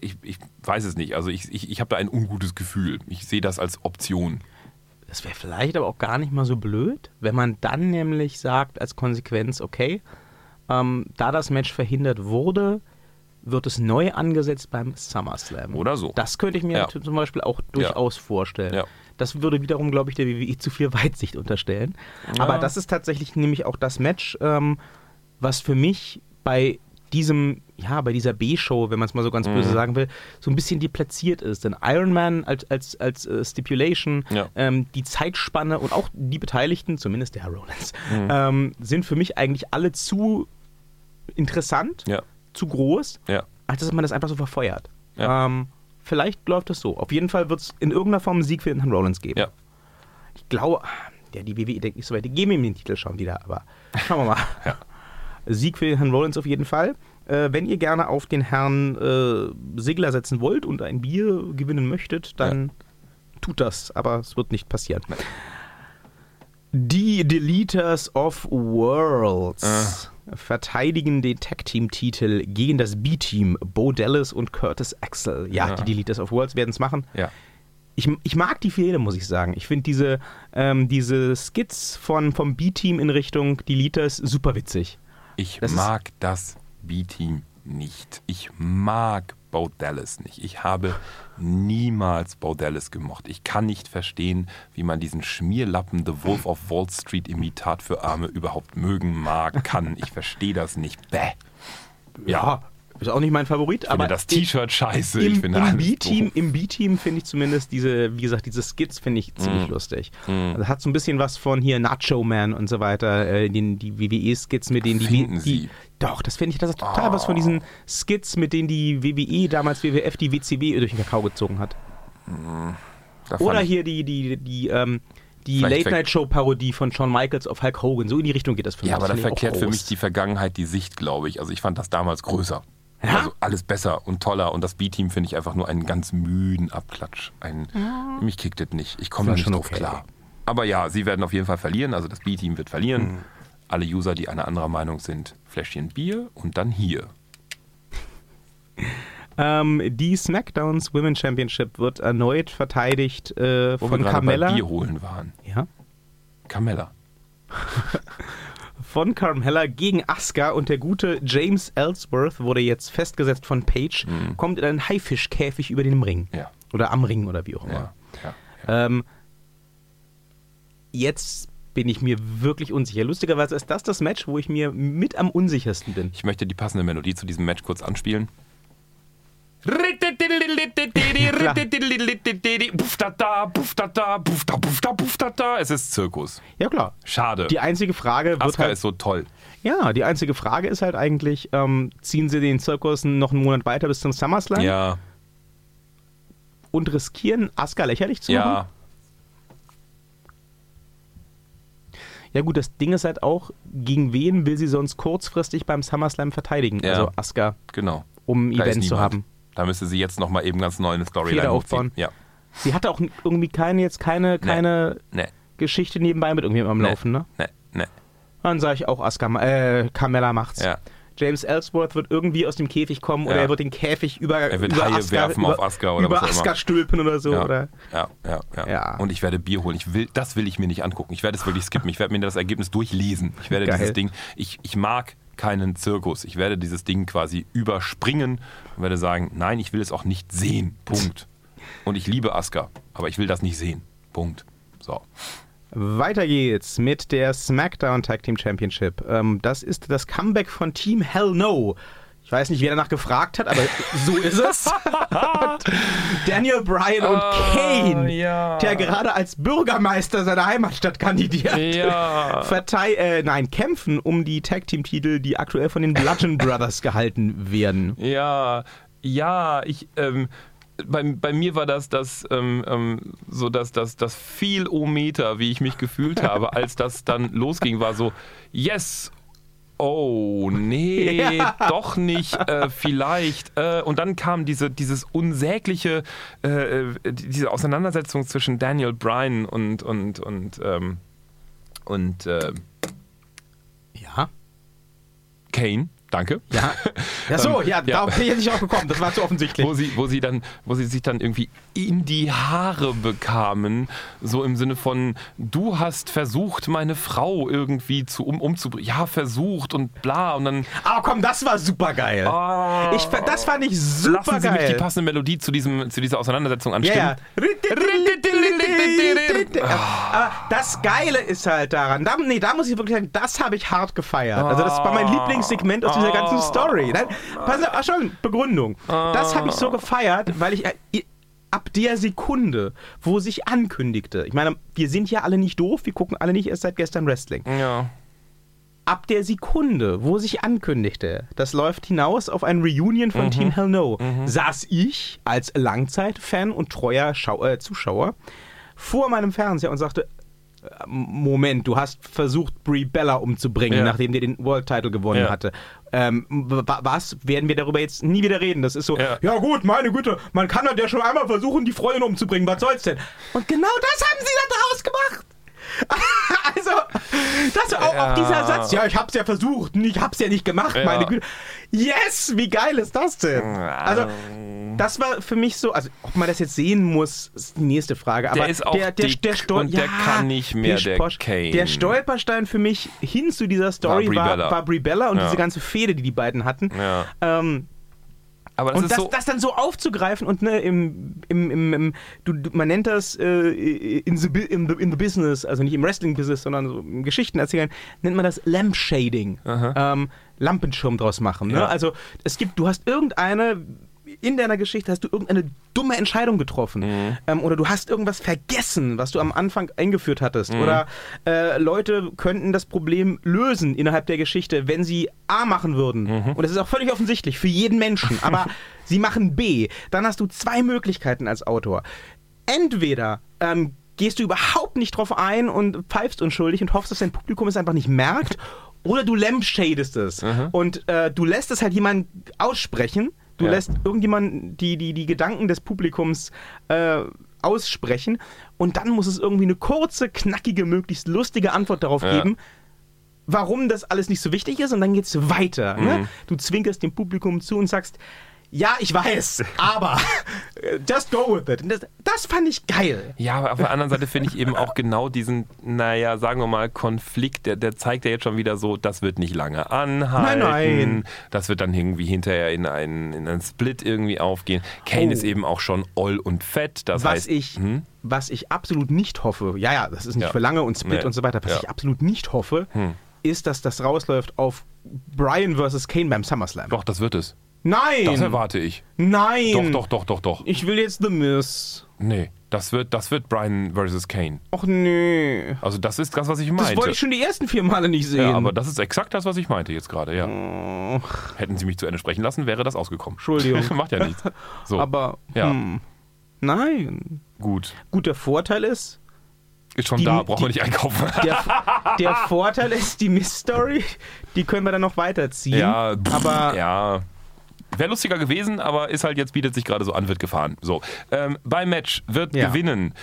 ich, ich weiß es nicht. Also ich, ich, ich habe da ein ungutes Gefühl. Ich sehe das als Option. Das wäre vielleicht aber auch gar nicht mal so blöd, wenn man dann nämlich sagt, als Konsequenz, okay, ähm, da das Match verhindert wurde, wird es neu angesetzt beim SummerSlam. Oder so. Das könnte ich mir Ja. zum Beispiel auch durchaus vorstellen. Ja. Das würde wiederum, glaube ich, der WWE zu viel Weitsicht unterstellen. Aber das ist tatsächlich nämlich auch das Match, ähm, was für mich bei diesem, ja, bei dieser B-Show, wenn man es mal so ganz Mhm. böse sagen will, so ein bisschen deplatziert ist. Denn Iron Man als, als, als äh, Stipulation, Ja. ähm, die Zeitspanne und auch die Beteiligten, zumindest der Rollins, Mhm. ähm, sind für mich eigentlich alle zu interessant, Ja, zu groß, ja. als dass man das einfach so verfeuert. Ja. Ähm, vielleicht läuft es so. Auf jeden Fall wird es in irgendeiner Form einen Sieg für Herrn Rollins geben. Ja. Ich glaube, ja, die WWE denkt nicht so weit, die geben ihm den Titel schon wieder, aber schauen wir mal. Ja. [laughs] Sieg für Herrn Rollins auf jeden Fall. Äh, wenn ihr gerne auf den Herrn äh, Sigler setzen wollt und ein Bier gewinnen möchtet, dann tut das, aber es wird nicht passieren. Die Deleters of Worlds verteidigen den Tag-Team-Titel gegen das B-Team Bo Dallas und Curtis Axel. Ja, Ja. die Deleters of Worlds werden es machen. Ja. Ich, ich mag die Fehde, muss ich sagen. Ich finde diese, ähm, diese Skits von, vom B-Team in Richtung Deleters super witzig. Ich Das mag das B-Team nicht. Ich mag Bo Dallas nicht. Ich habe niemals Bo Dallas gemocht. Ich kann nicht verstehen, wie man diesen Schmierlappen The Wolf of Wall Street Imitat für Arme überhaupt mögen mag, kann. Ich verstehe das nicht. Bäh. Ja, ist auch nicht mein Favorit, Ich aber das T-Shirt scheiße. ich im, finde im B-Team, im B-Team finde ich zumindest diese, wie gesagt, diese Skits finde ich Mm. ziemlich lustig. Also hat so ein bisschen was von hier Nacho Man und so weiter, äh, den, die WWE-Skits, mit denen die, Finden die Sie? Doch, das finde ich, das ist total was von Oh. diesen Skits, mit denen die WWE damals WWF die WCW durch den Kakao gezogen hat. Fand Oder ich- hier die, die, die, ähm, die Vielleicht Late Night Show Parodie von Shawn Michaels auf Hulk Hogan. So in die Richtung geht das für Ja, mich. aber da ich verkehrt für mich die Vergangenheit die Sicht, glaube ich. Also ich fand das damals größer. Ja? Also alles besser und toller. Und das B-Team finde ich einfach nur einen ganz müden Abklatsch. Ein, Mich kickt das nicht. Ich komme da nicht schon drauf okay. klar. Aber ja, sie werden auf jeden Fall verlieren. Also das B-Team wird verlieren. Mhm. Alle User, die einer anderer Meinung sind, Fläschchen Bier und dann hier. Ähm, die SmackDowns Women Championship wird erneut verteidigt äh, Wo von wir gerade Carmella. bei Bier holen waren. Ja. Carmella. [laughs] Von Carmella gegen Asuka und der gute James Ellsworth wurde jetzt festgesetzt von Paige, kommt in einen Haifischkäfig über den Ring. Mhm. Ja. Oder am Ring oder wie auch immer. Ja. ja. Ähm, jetzt bin ich mir wirklich unsicher. Lustigerweise ist das das Match, wo ich mir mit am unsichersten bin. Ich möchte die passende Melodie zu diesem Match kurz anspielen. Es ist Zirkus. Ja klar. Schade. Die einzige Frage wird halt, ist so toll. ja, die einzige Frage ist halt eigentlich, ähm, ziehen sie den Zirkus noch einen Monat weiter bis zum SummerSlam Ja, und riskieren Asuka lächerlich zu machen? ja. Ja gut, das Ding ist halt auch, gegen wen will sie sonst kurzfristig beim SummerSlam verteidigen? Ja. Also Asuka, Genau. um ein Event zu haben. Da müsste sie jetzt nochmal eben ganz neu eine Storyline aufbauen. Ja. Sie hatte auch irgendwie keine, jetzt keine, keine Ne, Geschichte nebenbei mit irgendjemandem am ne, Laufen, ne? ne, ne. Dann sage ich auch, Asuka, ma- äh, Carmella macht's. Ja. James Ellsworth wird irgendwie aus dem Käfig kommen oder Ja. er wird den Käfig über Er wird über Haie Asuka, werfen über, auf Asuka oder über was auch immer. Stülpen oder so. Ja, Oder? ja, ja, ja, Ja. Und ich werde Bier holen. Ich will, das will ich mir nicht angucken. Ich werde es wirklich skippen. Ich werde mir das Ergebnis durchlesen. Ich werde Geil. dieses Ding. Ich, ich mag keinen Zirkus. Ich werde dieses Ding quasi überspringen und werde sagen, nein, ich will es auch nicht sehen. Punkt. [laughs] Und ich liebe Asuka, aber ich will das nicht sehen. Punkt. So. Weiter geht's mit der SmackDown Tag Team Championship. Ähm, das ist das Comeback von Team Hell No. Ich weiß nicht, wer danach gefragt hat, aber so ist es. [laughs] Daniel Bryan und Kane, Ah, ja. der gerade als Bürgermeister seiner Heimatstadt kandidiert, Ja. vertei äh, nein, kämpfen um die Tag Team Titel, die aktuell von den Bludgeon Brothers gehalten werden. Ja, ja, ich, ähm, bei, bei mir war das das, ähm, ähm, so das, das, das Vielometer, wie ich mich gefühlt habe, als das dann losging, war so, yes, oh, nee, [laughs] Ja. doch nicht, äh, vielleicht. Äh, und dann kam diese, dieses unsägliche, äh, äh, diese Auseinandersetzung zwischen Daniel Bryan und, und, und, ähm, und äh, Ja. Kane. Danke. Ja. [laughs] Ja, so, ja, ja. darauf bin ich nicht auch gekommen. Das war zu offensichtlich. Wo sie, wo, sie dann, wo sie sich dann irgendwie in die Haare bekamen, so im Sinne von, du hast versucht, meine Frau irgendwie zu, um, umzubringen. Ja, versucht und bla. Und dann, Aber komm, das war super geil. Ah. ich, fa- das fand ich super lassen Sie mich die geil. passende Melodie zu, diesem, zu dieser Auseinandersetzung anstimmen. ja. Aber das Geile ist halt daran, da, nee, da muss ich wirklich sagen, das habe ich hart gefeiert. Also das war mein Lieblingssegment aus dieser ganzen Story. Nein, pass auf, ach schon, Begründung. Das habe ich so gefeiert, weil ich äh, ab der Sekunde, wo sich ankündigte, ich meine, wir sind ja alle nicht doof, wir gucken alle nicht erst seit gestern Wrestling. Ja. Ab der Sekunde, wo sich ankündigte, das läuft hinaus auf ein Reunion von Team Hell No, saß ich als Langzeitfan und treuer Schau äh, Zuschauer vor meinem Fernseher und sagte, äh, Moment, du hast versucht, Brie Bella umzubringen, Ja. nachdem der den World Title gewonnen Ja. hatte. Ähm, wa- was? Werden wir darüber jetzt nie wieder reden? Das ist so, Ja. ja, gut, meine Güte, man kann halt ja schon einmal versuchen, die Freundin umzubringen, was soll's denn? Und genau das haben sie da draus gemacht. [laughs] also, das auch, auch dieser Satz, ja, ich hab's ja versucht, ich hab's ja nicht gemacht, Ja. meine Güte. Yes, wie geil ist das denn? Also, das war für mich so, also ob man das jetzt sehen muss, ist die nächste Frage. Aber Der ist auch der, der, dick der Stol- und der ja, kann nicht mehr, der Sposch- Kane. Der Stolperstein für mich hin zu dieser Story Brie war, Bella. war Brie Bella und Ja. diese ganze Fehde, die die beiden hatten. Ja. Ähm, Aber das und das, so. das dann so aufzugreifen und ne, im, im, im, im du, du, man nennt das äh, in, the, in, the, in the business, also nicht im Wrestling-Business, sondern so im Geschichten erzählen, nennt man das Lampshading. Ähm, Lampenschirm draus machen. Ne? Ja. Also es gibt, du hast irgendeine, in deiner Geschichte hast du irgendeine dumme Entscheidung getroffen. Mhm. Ähm, oder du hast irgendwas vergessen, was du am Anfang eingeführt hattest. Mhm. Oder äh, Leute könnten das Problem lösen innerhalb der Geschichte, wenn sie A machen würden. Mhm. Und das ist auch völlig offensichtlich für jeden Menschen. Aber [laughs] sie machen B. Dann hast du zwei Möglichkeiten als Autor. Entweder ähm, gehst du überhaupt nicht drauf ein und pfeifst unschuldig und hoffst, dass dein Publikum es einfach nicht merkt. Oder du lampshadest es. Und äh, du lässt es halt jemanden aussprechen. Du Ja. lässt irgendjemanden die, die, die Gedanken des Publikums äh, aussprechen. Und dann muss es irgendwie eine kurze, knackige, möglichst lustige Antwort darauf Ja. geben, warum das alles nicht so wichtig ist. Und dann geht's weiter. Mhm. Ne? Du zwinkerst dem Publikum zu und sagst, ja, ich weiß, aber äh, just go with it. Das, das fand ich geil. Ja, aber auf der anderen Seite finde ich eben auch genau diesen, naja, sagen wir mal, Konflikt, der, der zeigt ja jetzt schon wieder so, das wird nicht lange anhalten. Nein, nein. Das wird dann irgendwie hinterher in einen, in einen Split irgendwie aufgehen. Kane Oh. ist eben auch schon oll und fett. Das was heißt, ich, hm? was ich absolut nicht hoffe, ja, ja, das ist nicht Ja. für lange und Split Nee. und so weiter, was Ja. ich absolut nicht hoffe, Hm. ist, dass das rausläuft auf Brian vs. Kane beim SummerSlam. Doch, das wird es. Nein! Das erwarte ich. Nein! Doch, doch, doch, doch, doch. Ich will jetzt The Miz. Nee, das wird, das wird Brian versus Kane. Och nee. Also das ist das, was ich Das meinte. wollte ich schon die ersten vier Male nicht sehen. ja, aber das ist exakt das, was ich meinte jetzt gerade, ja. Oh, Hätten Sie mich zu Ende sprechen lassen, wäre das ausgekommen. Entschuldigung. [laughs] Macht ja nichts. So, aber, Ja. hm, nein. gut. Gut, der Vorteil ist, Ist schon Die- da, brauchen wir nicht einkaufen. [laughs] der, [laughs] der Vorteil ist, die Miss-Story, die können wir dann noch weiterziehen. Ja, pff, aber ja. Wäre lustiger gewesen, aber ist halt jetzt bietet sich gerade so an, wird gefahren. So. Ähm, beim Match wird Ja. gewinnen.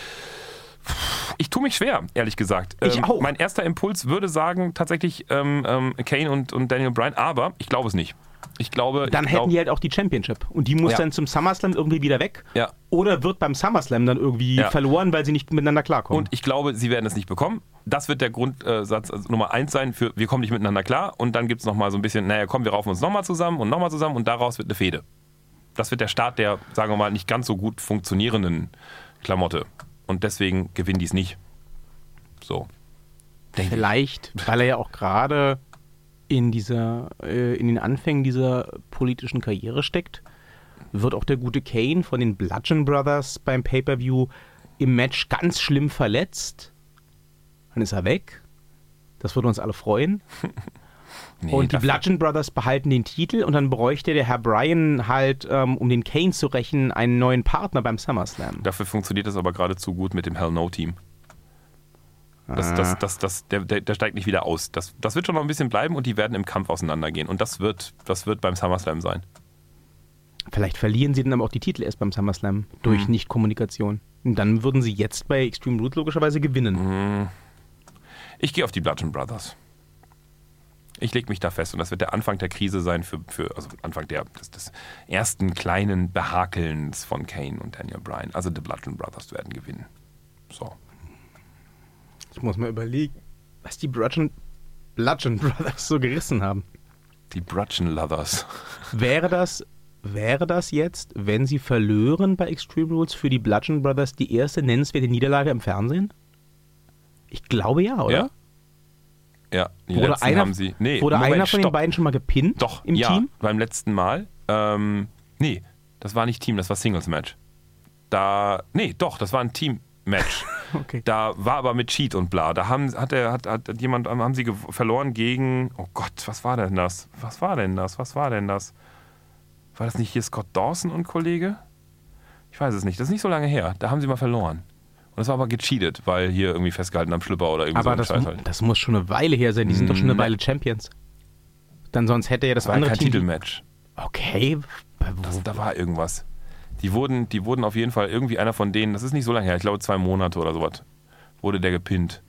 Ich tue mich schwer, ehrlich gesagt. Ich ähm, auch. Mein erster Impuls würde sagen, tatsächlich ähm, ähm, Kane und, und Daniel Bryan, aber ich glaube es nicht. Ich glaube. dann ich hätten glaub, die halt auch die Championship. Und die muss Ja. dann zum SummerSlam irgendwie wieder weg. Ja. Oder wird beim SummerSlam dann irgendwie Ja. verloren, weil sie nicht miteinander klarkommen. Und ich glaube, sie werden es nicht bekommen. Das wird der Grundsatz also Nummer eins sein für wir kommen nicht miteinander klar. Und dann gibt es nochmal so ein bisschen, naja, komm, wir raufen uns nochmal zusammen und nochmal zusammen und daraus wird eine Fehde. Das wird der Start der, sagen wir mal, nicht ganz so gut funktionierenden Klamotte. Und deswegen gewinnen die es nicht. So. Vielleicht, weil er ja auch gerade in dieser, äh, in den Anfängen dieser politischen Karriere steckt, wird auch der gute Kane von den Bludgeon Brothers beim Pay-Per-View im Match ganz schlimm verletzt. Dann ist er weg. Das würde uns alle freuen. [laughs] Nee, und die Bludgeon Brothers behalten den Titel und dann bräuchte der Herr Bryan halt, ähm, um den Kane zu rächen, einen neuen Partner beim SummerSlam. Dafür funktioniert das aber gerade zu gut mit dem Hell No Team. Das, das, das, das, der, der, steigt nicht wieder aus. Das, das wird schon noch ein bisschen bleiben und die werden im Kampf auseinandergehen. Und das wird, das wird beim SummerSlam sein. Vielleicht verlieren sie dann aber auch die Titel erst beim SummerSlam durch Mhm. Nicht-Kommunikation. Und dann würden sie jetzt bei Extreme Rules logischerweise gewinnen. Ich gehe auf die Bludgeon Brothers. Ich lege mich da fest und das wird der Anfang der Krise sein für, für also Anfang der, des, des ersten kleinen Behakelns von Kane und Daniel Bryan. Also die Bludgeon Brothers werden gewinnen. So. Ich muss mal überlegen, was die Bludgeon, Bludgeon Brothers so gerissen haben. Die Bludgeon Lovers. Wäre das, wäre das jetzt, wenn sie verlören bei Extreme Rules für die Bludgeon Brothers, die erste nennenswerte Niederlage im Fernsehen? Ich glaube ja, oder? Ja? Ja, die Wurde, letzten einer, haben sie. Nee, wurde Moment, einer von den stopp. beiden schon mal gepinnt Doch, im ja, Team? beim letzten Mal. Ähm, nee, das war nicht Team, das war Singles-Match. Da, nee, doch, das war ein Team-Match. [laughs] Okay. Da war aber mit Cheat und bla. Da haben, hat, er, hat, hat jemand, haben sie verloren gegen, oh Gott, was war denn das? Was war denn das? Was war denn das? War das nicht hier Scott Dawson und Kollege? Ich weiß es nicht. Das ist nicht so lange her. Da haben sie mal verloren. Und das war aber gecheatet, weil hier irgendwie festgehalten am Schlüpper oder irgendwie so Aber ein das, Scheiß halt. das muss schon eine Weile her sein. Die sind doch schon eine Nee. Weile Champions. Dann sonst hätte ja das Das war andere kein Team. Titelmatch. Okay. Das, da war irgendwas. Die wurden, die wurden auf jeden Fall irgendwie einer von denen, das ist nicht so lange her, ich glaube zwei Monate oder sowas, wurde der gepinnt.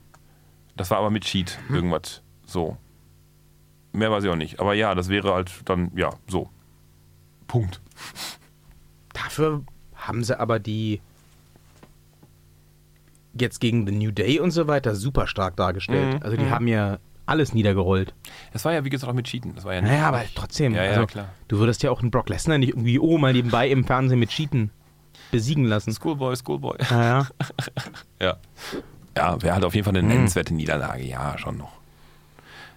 Das war aber mit Cheat, irgendwas so. Mehr weiß ich auch nicht. Aber ja, das wäre halt dann, ja, so. Punkt. [laughs] Dafür haben sie aber die jetzt gegen The New Day und so weiter super stark dargestellt. Mhm, Also die mhm. haben ja alles niedergerollt. Das war ja, wie gesagt, auch mit Cheaten. Das war ja nicht Naja, aber trotzdem. Ja, ja, also, klar. Du würdest ja auch einen Brock Lesnar nicht irgendwie, oh, mal nebenbei im Fernsehen mit Cheaten besiegen lassen. Schoolboy, Schoolboy. Naja. [laughs] Ja. Ja, wäre halt auf jeden Fall eine nennenswerte Niederlage. Ja, schon noch.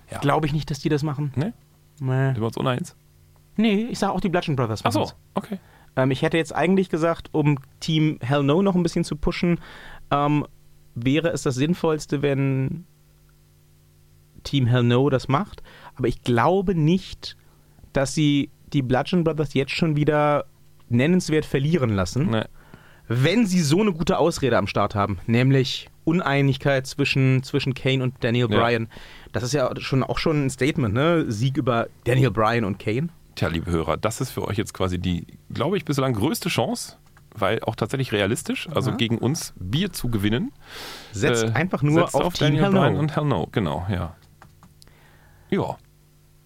Ja. Glaube ich nicht, dass die das machen. Ne? Nee, Sind wir uns uneins? nee ich sage auch die Bludgeon Brothers. Ach so, okay. Ähm, ich hätte jetzt eigentlich gesagt, um Team Hell No noch ein bisschen zu pushen, ähm, wäre es das Sinnvollste, wenn Team Hell No das macht. Aber ich glaube nicht, dass sie die Bludgeon Brothers jetzt schon wieder nennenswert verlieren lassen, Ne. wenn sie so eine gute Ausrede am Start haben, nämlich Uneinigkeit zwischen, zwischen Kane und Daniel Ja. Bryan. Das ist ja schon auch schon ein Statement, ne? Sieg über Daniel Bryan und Kane. Tja, liebe Hörer, das ist für euch jetzt quasi die, glaube ich, bislang größte Chance, weil auch tatsächlich realistisch, also Ja. gegen uns Bier zu gewinnen. Setzt Äh, einfach nur setzt auf, Team Daniel Hell Bryan No. und Hell No, genau, ja. Ja,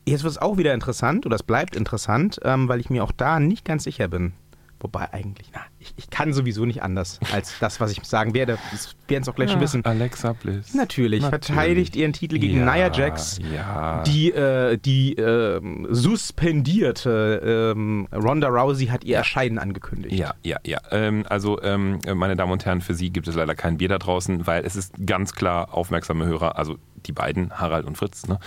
Jetzt wird es auch wieder interessant, oder es bleibt interessant, ähm, weil ich mir auch da nicht ganz sicher bin. Wobei eigentlich, na, ich, ich kann sowieso nicht anders als das, was ich sagen werde. Das werden es auch gleich schon wissen. Alexa Bliss. Natürlich, verteidigt ihren Titel gegen ja, Nia Jax, Ja. die, äh, die ähm, suspendierte ähm, Ronda Rousey hat ihr Erscheinen angekündigt. Ja, ja, ja. Ähm, also, ähm, meine Damen und Herren, für Sie gibt es leider kein Bier da draußen, weil es ist ganz klar, aufmerksame Hörer, also die beiden, Harald und Fritz, ne,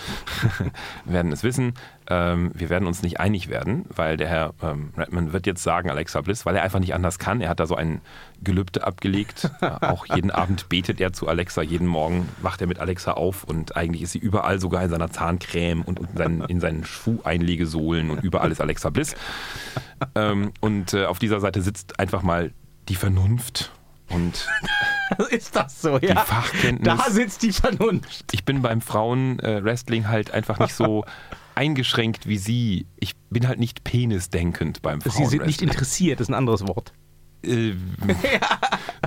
[laughs] werden es wissen. Ähm, wir werden uns nicht einig werden, weil der Herr ähm, Redman wird jetzt sagen, Alexa Bliss, weil er einfach nicht anders kann. Er hat da so ein Gelübde abgelegt. Äh, [laughs] auch jeden Abend betet er zu Alexa, jeden Morgen wacht er mit Alexa auf und eigentlich ist sie überall, sogar in seiner Zahncreme und in seinen, in seinen Schuheinlegesohlen und überall ist Alexa Bliss. Ähm, und äh, auf dieser Seite sitzt einfach mal die Vernunft und [laughs] Ist das so, die ja? Fachkenntnis. Da sitzt die Vernunft. Ich bin beim Frauen-Wrestling halt einfach nicht so [laughs] eingeschränkt wie Sie. Ich bin halt nicht penisdenkend beim Sie sind nicht Frauenwrestling. interessiert, ist ein anderes Wort. Äh,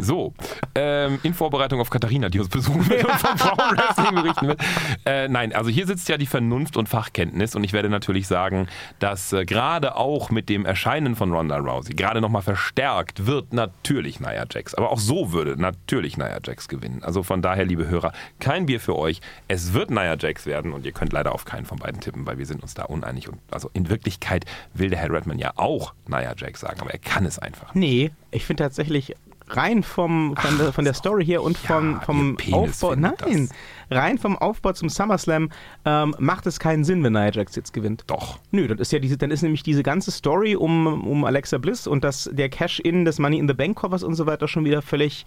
so, ähm, in Vorbereitung auf Katharina, die uns besuchen wird und vom Frauenwrestling berichten wird. Äh, nein, also hier sitzt ja die Vernunft und Fachkenntnis und ich werde natürlich sagen, dass äh, gerade auch mit dem Erscheinen von Ronda Rousey gerade nochmal verstärkt wird natürlich Nia Jax. Aber auch so würde natürlich Nia Jax gewinnen. Also von daher, liebe Hörer, kein Bier für euch. Es wird Nia Jax werden und ihr könnt leider auf keinen von beiden tippen, weil wir sind uns da uneinig. Und also in Wirklichkeit will der Herr Redman ja auch Nia Jax sagen, aber er kann es einfach. Nee, ich finde tatsächlich rein vom, von, der, von der Story her und vom, Ja, vom Aufbau, nein, findet rein vom Aufbau zum SummerSlam ähm, macht es keinen Sinn, wenn Nia Jax jetzt gewinnt. Doch. Nö, das ist ja diese, dann ist nämlich diese ganze Story um, um Alexa Bliss und das, der Cash-In des Money in the Bank Koffers und so weiter schon wieder völlig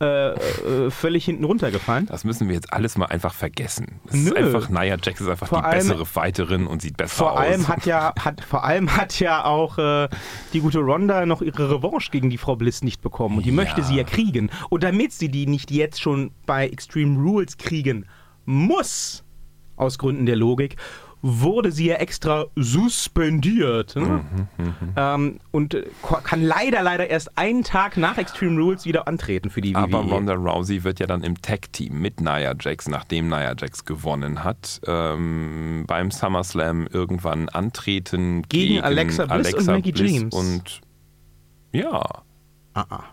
äh, äh, völlig hinten runtergefallen. Das müssen wir jetzt alles mal einfach vergessen. Es ist einfach, Nia Jax ist einfach Vor die allem- bessere Fighterin und sieht besser Vor aus. allem hat ja, hat, vor allem hat ja auch äh, die gute Ronda noch ihre Revanche gegen die Frau Bliss nicht bekommen. Und die Ja. möchte sie ja kriegen. Und damit sie die nicht jetzt schon bei Extreme Rules kriegen muss, aus Gründen der Logik, wurde sie ja extra suspendiert. Ne? Mhm, ähm, und äh, kann leider, leider erst einen Tag nach Extreme Rules wieder antreten für die Aber WWE. Ronda Rousey wird ja dann im Tag-Team mit Nia Jax, nachdem Nia Jax gewonnen hat, ähm, beim SummerSlam irgendwann antreten Gegen Alexa Bliss und Mickie Bliss James. Und ja, Ah, ah.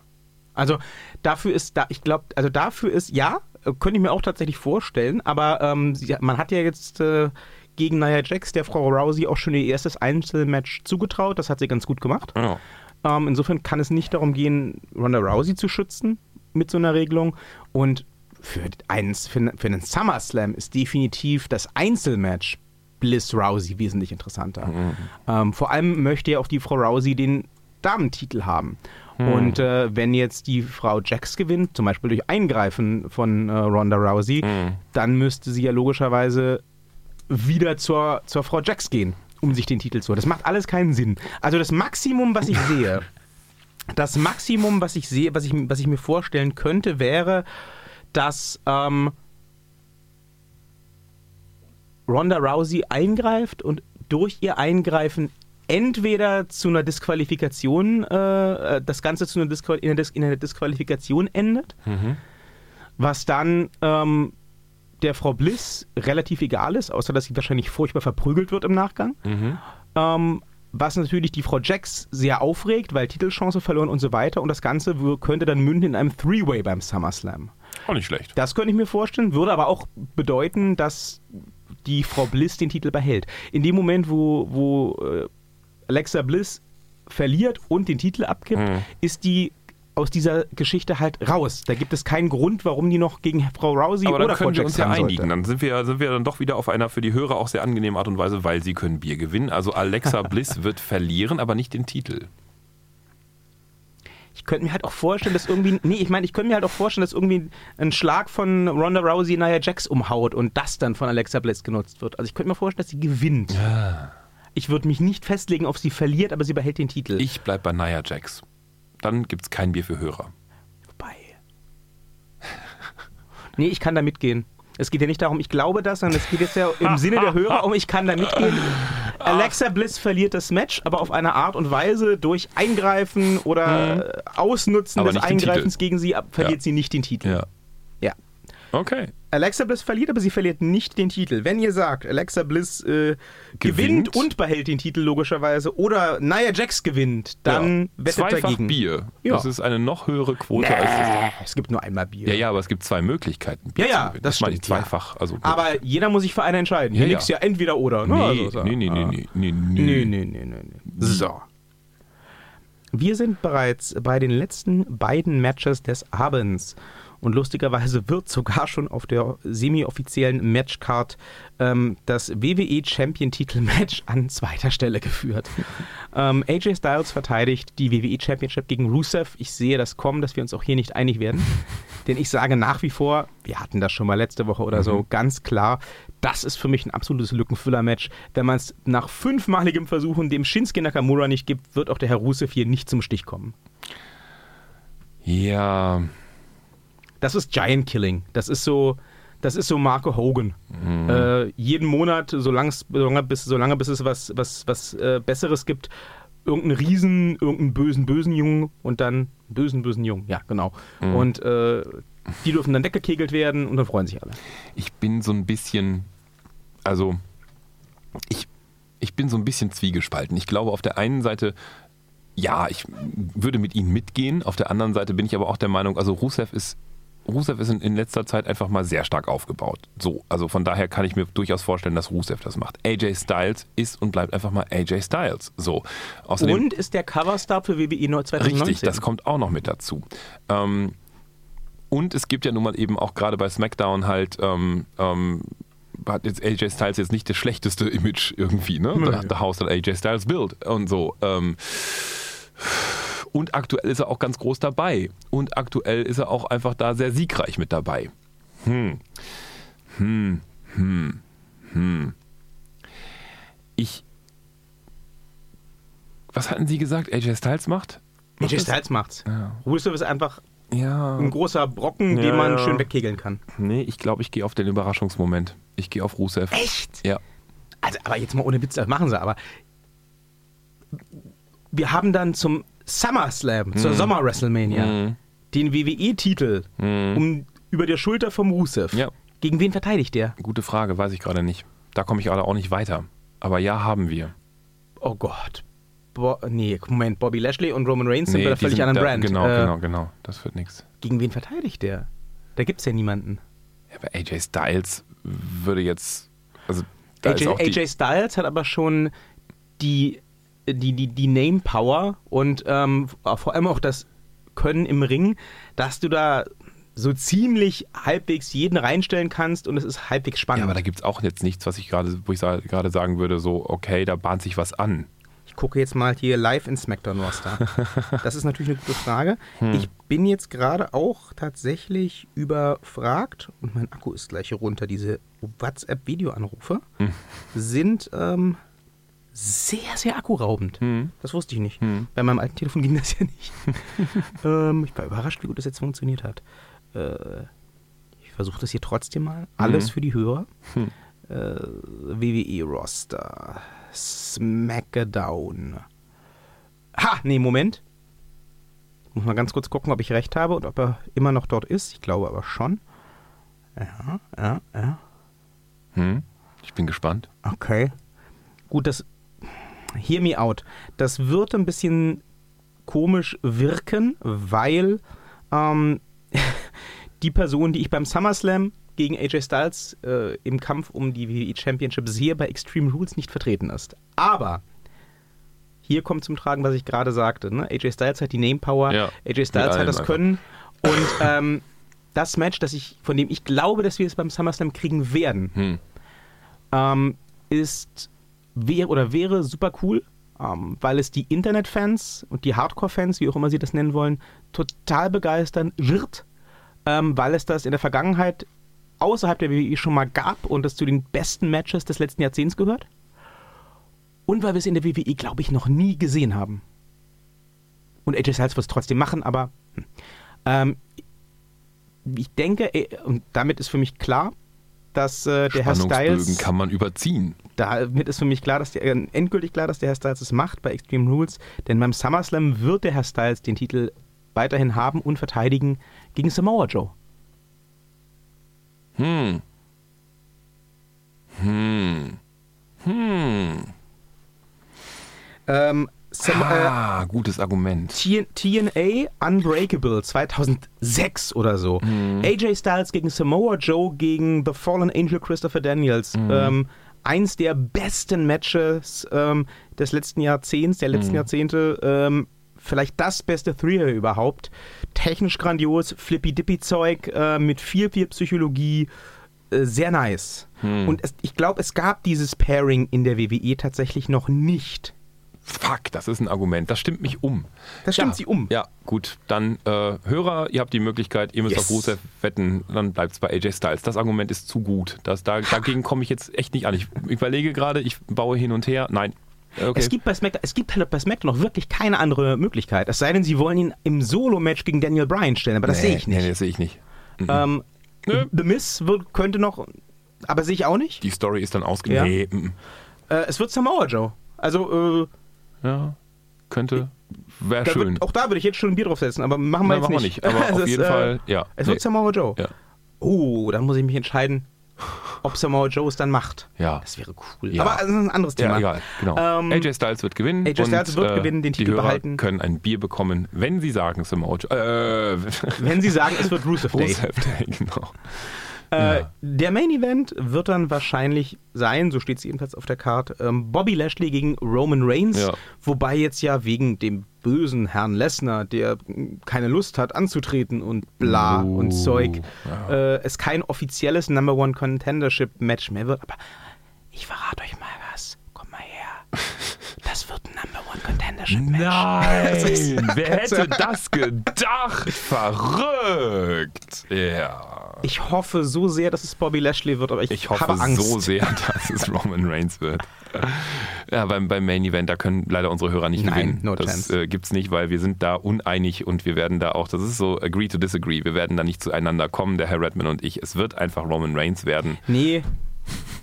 Also dafür ist da, ich glaube, also dafür ist ja, äh, könnte ich mir auch tatsächlich vorstellen, aber ähm, man hat ja jetzt äh, gegen Nia Jax der Frau Rousey auch schon ihr erstes Einzelmatch zugetraut, das hat sie ganz gut gemacht. ja. Ähm, insofern kann es nicht darum gehen, Ronda Rousey zu schützen mit so einer Regelung und für, eins, für, einen SummerSlam ist definitiv das Einzelmatch Bliss Rousey wesentlich interessanter. Ähm, vor allem möchte ja auch die Frau Rousey den Damentitel haben. Und äh, wenn jetzt die Frau Jax gewinnt, zum Beispiel durch Eingreifen von äh, Ronda Rousey, dann müsste sie ja logischerweise wieder zur, zur Frau Jax gehen, um sich den Titel zu holen. Das macht alles keinen Sinn. Also das Maximum, was ich sehe, [laughs] das Maximum, was ich sehe, was ich, was ich mir vorstellen könnte, wäre, dass ähm, Ronda Rousey eingreift und durch ihr Eingreifen entweder zu einer Disqualifikation, äh, äh, das Ganze zu einer, Disqual in, einer Dis in einer Disqualifikation endet, was dann ähm, der Frau Bliss relativ egal ist, außer dass sie wahrscheinlich furchtbar verprügelt wird im Nachgang. Ähm, was natürlich die Frau Jax sehr aufregt, weil Titelchance verloren und so weiter. Und das Ganze könnte dann münden in einem Three-Way beim SummerSlam. auch nicht schlecht. Das könnte ich mir vorstellen, würde aber auch bedeuten, dass die Frau Bliss den Titel behält. In dem Moment, wo, wo äh, Alexa Bliss verliert und den Titel abgibt, Mhm. ist die aus dieser Geschichte halt raus. Da gibt es keinen Grund, warum die noch gegen Frau Rousey Aber oder können wir Jax uns ja einigen. sollte. Dann sind wir, sind wir dann doch wieder auf einer für die Hörer auch sehr angenehme Art und Weise, weil sie können Bier gewinnen. Also Alexa [laughs] Bliss wird verlieren, aber nicht den Titel. Ich könnte mir halt auch vorstellen, dass irgendwie. Nee, ich meine, ich könnte mir halt auch vorstellen, dass irgendwie ein Schlag von Ronda Rousey Nia Jax umhaut und das dann von Alexa Bliss genutzt wird. Also ich könnte mir vorstellen, dass sie gewinnt. Ich würde mich nicht festlegen, ob sie verliert, aber sie behält den Titel. Ich bleib bei Nia Jax. Dann gibt es kein Bier für Hörer. Wobei. [laughs] Nee, ich kann da mitgehen. Es geht ja nicht darum, ich glaube das, sondern es geht jetzt ja im [laughs] Sinne der Hörer um, ich kann da mitgehen. [laughs] Alexa Bliss verliert das Match, aber auf eine Art und Weise durch Eingreifen oder äh, Ausnutzen Aber des. Eingreifens gegen sie verliert Ja. sie nicht den Titel. Ja. Okay. Alexa Bliss verliert, aber sie verliert nicht den Titel. Wenn ihr sagt, Alexa Bliss äh, gewinnt. Gewinnt. und behält den Titel logischerweise oder Nia Jax gewinnt, dann ja. wettet Zweifach dagegen. Bier. Ja. Das ist eine noch höhere Quote als das. Es gibt nur einmal Bier. Ja, ja, aber es gibt zwei Möglichkeiten. Bier Ja, ja, das meine ich stimmt, ja. zweifach. Also, Aber jeder muss sich für eine entscheiden. Ja, Hier ja. liegt's ja entweder oder. Ne? nee, Also, so. nee, nee, nee, Ah. nee, nee, Nee, nee. nee, nee, nee, nee. So. Wir sind bereits bei den letzten beiden Matches des Abends. Und lustigerweise wird sogar schon auf der semi-offiziellen Matchcard ähm, das WWE Champion Titel Match an zweiter Stelle geführt. ähm, AJ Styles verteidigt die WWE Championship gegen Rusev. Ich sehe das kommen, dass wir uns auch hier nicht einig werden. [laughs] Denn ich sage nach wie vor, wir hatten das schon mal letzte Woche oder so, ganz klar, das ist für mich ein absolutes Lückenfüller-Match. Wenn man es nach fünfmaligem Versuchen dem Shinsuke Nakamura nicht gibt, wird auch der Herr Rusev hier nicht zum Stich kommen. Ja, Das ist Giant Killing. Das ist so, das ist so Marco Hogan. Äh, jeden Monat, solange, solange, bis, solange bis es was, was, was äh, Besseres gibt, irgendeinen Riesen, irgendeinen bösen, bösen Jungen und dann bösen, bösen Jungen. Ja, genau. Und äh, die dürfen dann weggekegelt werden und dann freuen sich alle. ich bin so ein bisschen, also ich, ich bin so ein bisschen zwiegespalten. Ich glaube auf der einen Seite, ja, ich würde mit ihnen mitgehen. Auf der anderen Seite bin ich aber auch der Meinung, also Rusev ist Rusev ist in, in letzter Zeit einfach mal sehr stark aufgebaut. So, also von daher kann ich mir durchaus vorstellen, dass Rusev das macht. AJ Styles ist und bleibt einfach mal AJ Styles. So. Außerdem, Und ist der Coverstar für WWE neu 2019. Richtig, das kommt auch noch mit dazu. Ähm, und es gibt ja nun mal eben auch gerade bei SmackDown halt, ähm, ähm, hat jetzt AJ Styles jetzt nicht das schlechteste Image irgendwie, ne? Da, da haust dann AJ Styles Bild und so. Ähm, Und aktuell ist er auch ganz groß dabei. Und aktuell ist er auch einfach da sehr siegreich mit dabei. Hm. Hm. Hm. Hm. Ich. Was hatten Sie gesagt? AJ Styles macht? Macht AJ das? Styles macht's. Ja. Rusev ist einfach Ja. ein großer Brocken, Ja, den man ja. schön wegkegeln kann. Nee, ich glaube, ich gehe auf den Überraschungsmoment. Ich gehe auf Rusev. Echt? Ja. Also, aber jetzt mal ohne Witz, das machen sie, aber wir haben dann zum SummerSlam, zur Sommer-WrestleMania, Mhm. den WWE-Titel um, über der Schulter vom Rusev. Ja. Gegen wen verteidigt der? Gute Frage, weiß ich gerade nicht. Da komme ich gerade auch nicht weiter. Aber ja, haben wir. Oh Gott. Bo nee, Moment, Bobby Lashley und Roman Reigns sind bei einer völlig anderen da, Brand. Genau, Äh, genau, genau. Das wird nichts. Gegen wen verteidigt der? Da gibt's ja niemanden. Ja, aber AJ Styles würde jetzt. Also, AJ, AJ Styles hat aber schon die, die, die, die Name Power und ähm, vor allem auch das Können im Ring, dass du da so ziemlich halbwegs jeden reinstellen kannst und es ist halbwegs spannend. Ja, aber da gibt es auch jetzt nichts, was ich gerade, wo ich sa- gerade sagen würde, so, okay, da bahnt sich was an. ich gucke jetzt mal hier live in SmackDown Roster. [laughs] das ist natürlich eine gute Frage. Hm. Ich bin jetzt gerade auch tatsächlich überfragt und mein Akku ist gleich hier runter. Diese WhatsApp-Videoanrufe Hm. sind ähm, sehr, sehr akkuraubend. Hm. Das wusste ich nicht. Bei meinem alten Telefon ging das ja nicht. [laughs] ähm, ich war überrascht, wie gut das jetzt funktioniert hat. Äh, ich versuche das hier trotzdem mal. Alles für die Hörer. Äh, WWE-Roster. Smackdown. Ha, nee, Moment. Muss mal ganz kurz gucken, ob ich recht habe und ob er immer noch dort ist. Ich glaube aber schon. Ja, ja, ja. Hm? Ich bin gespannt. Okay. Gut, das. Hear me out. Das wird ein bisschen komisch wirken, weil ähm, [laughs] die Person, die ich beim SummerSlam gegen AJ Styles äh, im Kampf um die WWE Championship sehe, bei Extreme Rules nicht vertreten ist. Aber hier kommt zum Tragen, was ich gerade sagte. Ne? AJ Styles hat die Name Power, Ja, AJ Styles hat das einfach. Können und ähm, [laughs] das Match, das ich, von dem ich glaube, dass wir es beim SummerSlam kriegen werden, Hm. ähm, ist wäre oder wäre super cool, ähm, weil es die Internetfans und die Hardcore-Fans, wie auch immer sie das nennen wollen, total begeistern wird, ähm, weil es das in der Vergangenheit außerhalb der WWE schon mal gab und es zu den besten Matches des letzten Jahrzehnts gehört. Und weil wir es in der WWE, glaube ich, noch nie gesehen haben. Und AJ Styles wird es trotzdem machen, aber hm. ähm, ich denke, äh, und damit ist für mich klar, dass äh, der Herr Styles kann man überziehen. damit ist für mich klar, dass der, äh, endgültig klar, dass der Herr Styles es macht bei Extreme Rules, denn beim SummerSlam wird der Herr Styles den Titel weiterhin haben und verteidigen gegen Samoa Joe. Hm. Hm. Hm. Ähm, Sam, äh, Ah, gutes Argument. TNA Unbreakable 2006 oder so. AJ Styles gegen Samoa Joe gegen The Fallen Angel Christopher Daniels. Ähm, eins der besten Matches ähm, des letzten Jahrzehnts, der letzten Jahrzehnte. Ähm, vielleicht das beste Thriller überhaupt. Technisch grandios, flippy-dippy-Zeug äh, mit viel, viel Psychologie. Äh, sehr nice. Und es, ich glaube, es gab dieses Pairing in der WWE tatsächlich noch nicht. Fuck, das ist ein Argument. Das stimmt mich um. Das stimmt ja. sie um. Ja, gut. Dann äh, Hörer, ihr habt die Möglichkeit, ihr müsst Yes. auf Rusev wetten, dann bleibt es bei AJ Styles. Das Argument ist zu gut. Das, da, dagegen komme ich jetzt echt nicht an. Ich überlege gerade, ich baue hin und her. Nein. Okay. Es gibt bei SmackDown, es gibt halt bei SmackDown noch wirklich keine andere Möglichkeit. Es sei denn, sie wollen ihn im Solo-Match gegen Daniel Bryan stellen, aber das Nee, sehe ich nicht. Nee, das sehe ich nicht. Ähm, Nö. The wird, könnte noch, aber sehe ich auch nicht. Die Story ist dann Ja. ausgelegt. Nee, mm. Äh, es wird Samoa Joe. Also, äh, ja, könnte, wäre schön. wird, auch da würde ich jetzt schon ein Bier draufsetzen, aber machen wir Nein, jetzt machen wir nicht. nicht. Aber [laughs] auf ist, jeden äh, Fall, ja. Es Nee. wird Samoa Joe. Ja. Oh, dann muss ich mich entscheiden, ob Samoa Joe es dann macht. Ja. Das wäre cool. Ja. Aber das ist ein anderes Thema. Ja, egal, genau. Ähm, AJ Styles wird gewinnen. AJ Styles und, wird äh, gewinnen, den die Titel Hörer behalten. können ein Bier bekommen, wenn sie sagen Samoa Joe. Äh, Wenn sie sagen, es wird Rusev Day. [laughs] Rusev Day, genau. Äh, Ja. Der Main Event wird dann wahrscheinlich sein, so steht es jedenfalls auf der Karte, ähm, Bobby Lashley gegen Roman Reigns. Ja. Wobei jetzt ja wegen dem bösen Herrn Lesnar, der keine Lust hat anzutreten und bla Oh, und Zeug, ja. äh, es kein offizielles Number One Contendership Match mehr wird. Aber ich verrate euch mal was. Kommt mal her. [laughs] Das wird ein Number One Contendership Nein! [laughs] Wer hätte das gedacht? Verrückt! Ja. Ich hoffe so sehr, dass es Bobby Lashley wird, aber ich, Ich hoffe habe Angst. so sehr, [laughs] dass es Roman Reigns wird. Ja, beim, beim Main Event, da können leider unsere Hörer nicht Nein, gewinnen. no das chance. äh, gibt's nicht, weil wir sind da uneinig und wir werden da auch, das ist so agree to disagree, wir werden da nicht zueinander kommen, der Herr Redman und ich. Es wird einfach Roman Reigns werden. Nee.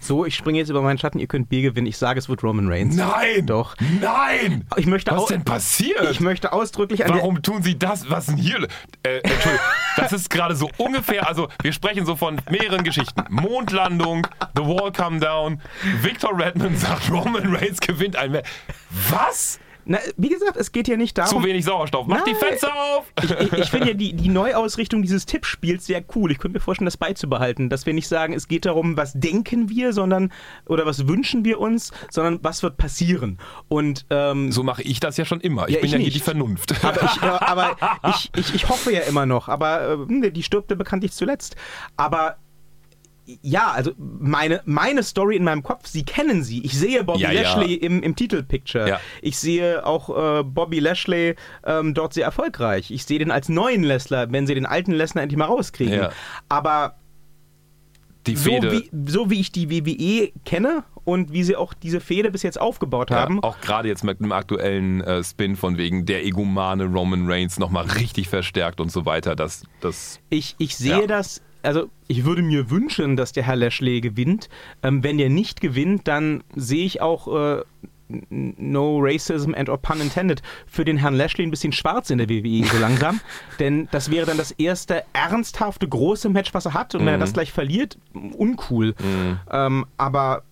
So, ich springe jetzt über meinen Schatten, ihr könnt B gewinnen. Ich sage, es wird Roman Reigns. Nein! Doch. Nein! Ich möchte Was au- denn passiert? Ich möchte ausdrücklich an Warum tun Sie das? Was denn hier? Äh, Entschuldigung, [laughs] das ist gerade so ungefähr, also wir sprechen so von mehreren Geschichten. Mondlandung, The Wall Come Down, Victor Redmond sagt, Roman Reigns gewinnt ein Match. Was? Na, wie gesagt, es geht ja nicht darum. Zu wenig Sauerstoff. Mach die Nein. Fenster auf! ich, ich, ich finde ja die, die Neuausrichtung dieses Tippspiels sehr cool. Ich könnte mir vorstellen, das beizubehalten. Dass wir nicht sagen, es geht darum, was denken wir, sondern oder was wünschen wir uns, sondern was wird passieren. Und ähm, So mache ich das ja schon immer. Ich Ja, bin ich ja hier nicht. die Vernunft. aber, ich, äh, aber [laughs] ich, ich, hoffe ja immer noch. Aber äh, die stirbt ja bekanntlich zuletzt. Aber ja, also meine, meine Story in meinem Kopf, Sie kennen sie. Ich sehe Bobby Ja, ja. Lashley im, im Titelpicture. Ja. Ich sehe auch äh, Bobby Lashley ähm, dort sehr erfolgreich. Ich sehe den als neuen Lesler, wenn sie den alten Lesnar endlich mal rauskriegen. Ja. Aber so wie, so wie ich die WWE kenne und wie sie auch diese Fehde bis jetzt aufgebaut Ja, haben, auch gerade jetzt mit dem aktuellen äh, Spin von wegen der egomane Roman Reigns nochmal richtig verstärkt und so weiter. Das, das Ich, ich sehe Ja. das, also ich würde mir wünschen, dass der Herr Lashley gewinnt. Ähm, wenn der nicht gewinnt, dann sehe ich auch äh, No Racism and or Pun intended für den Herrn Lashley ein bisschen schwarz in der WWE [laughs] so langsam. Denn das wäre dann das erste ernsthafte große Match, was er hat. Und wenn er das gleich verliert, uncool. Ähm, aber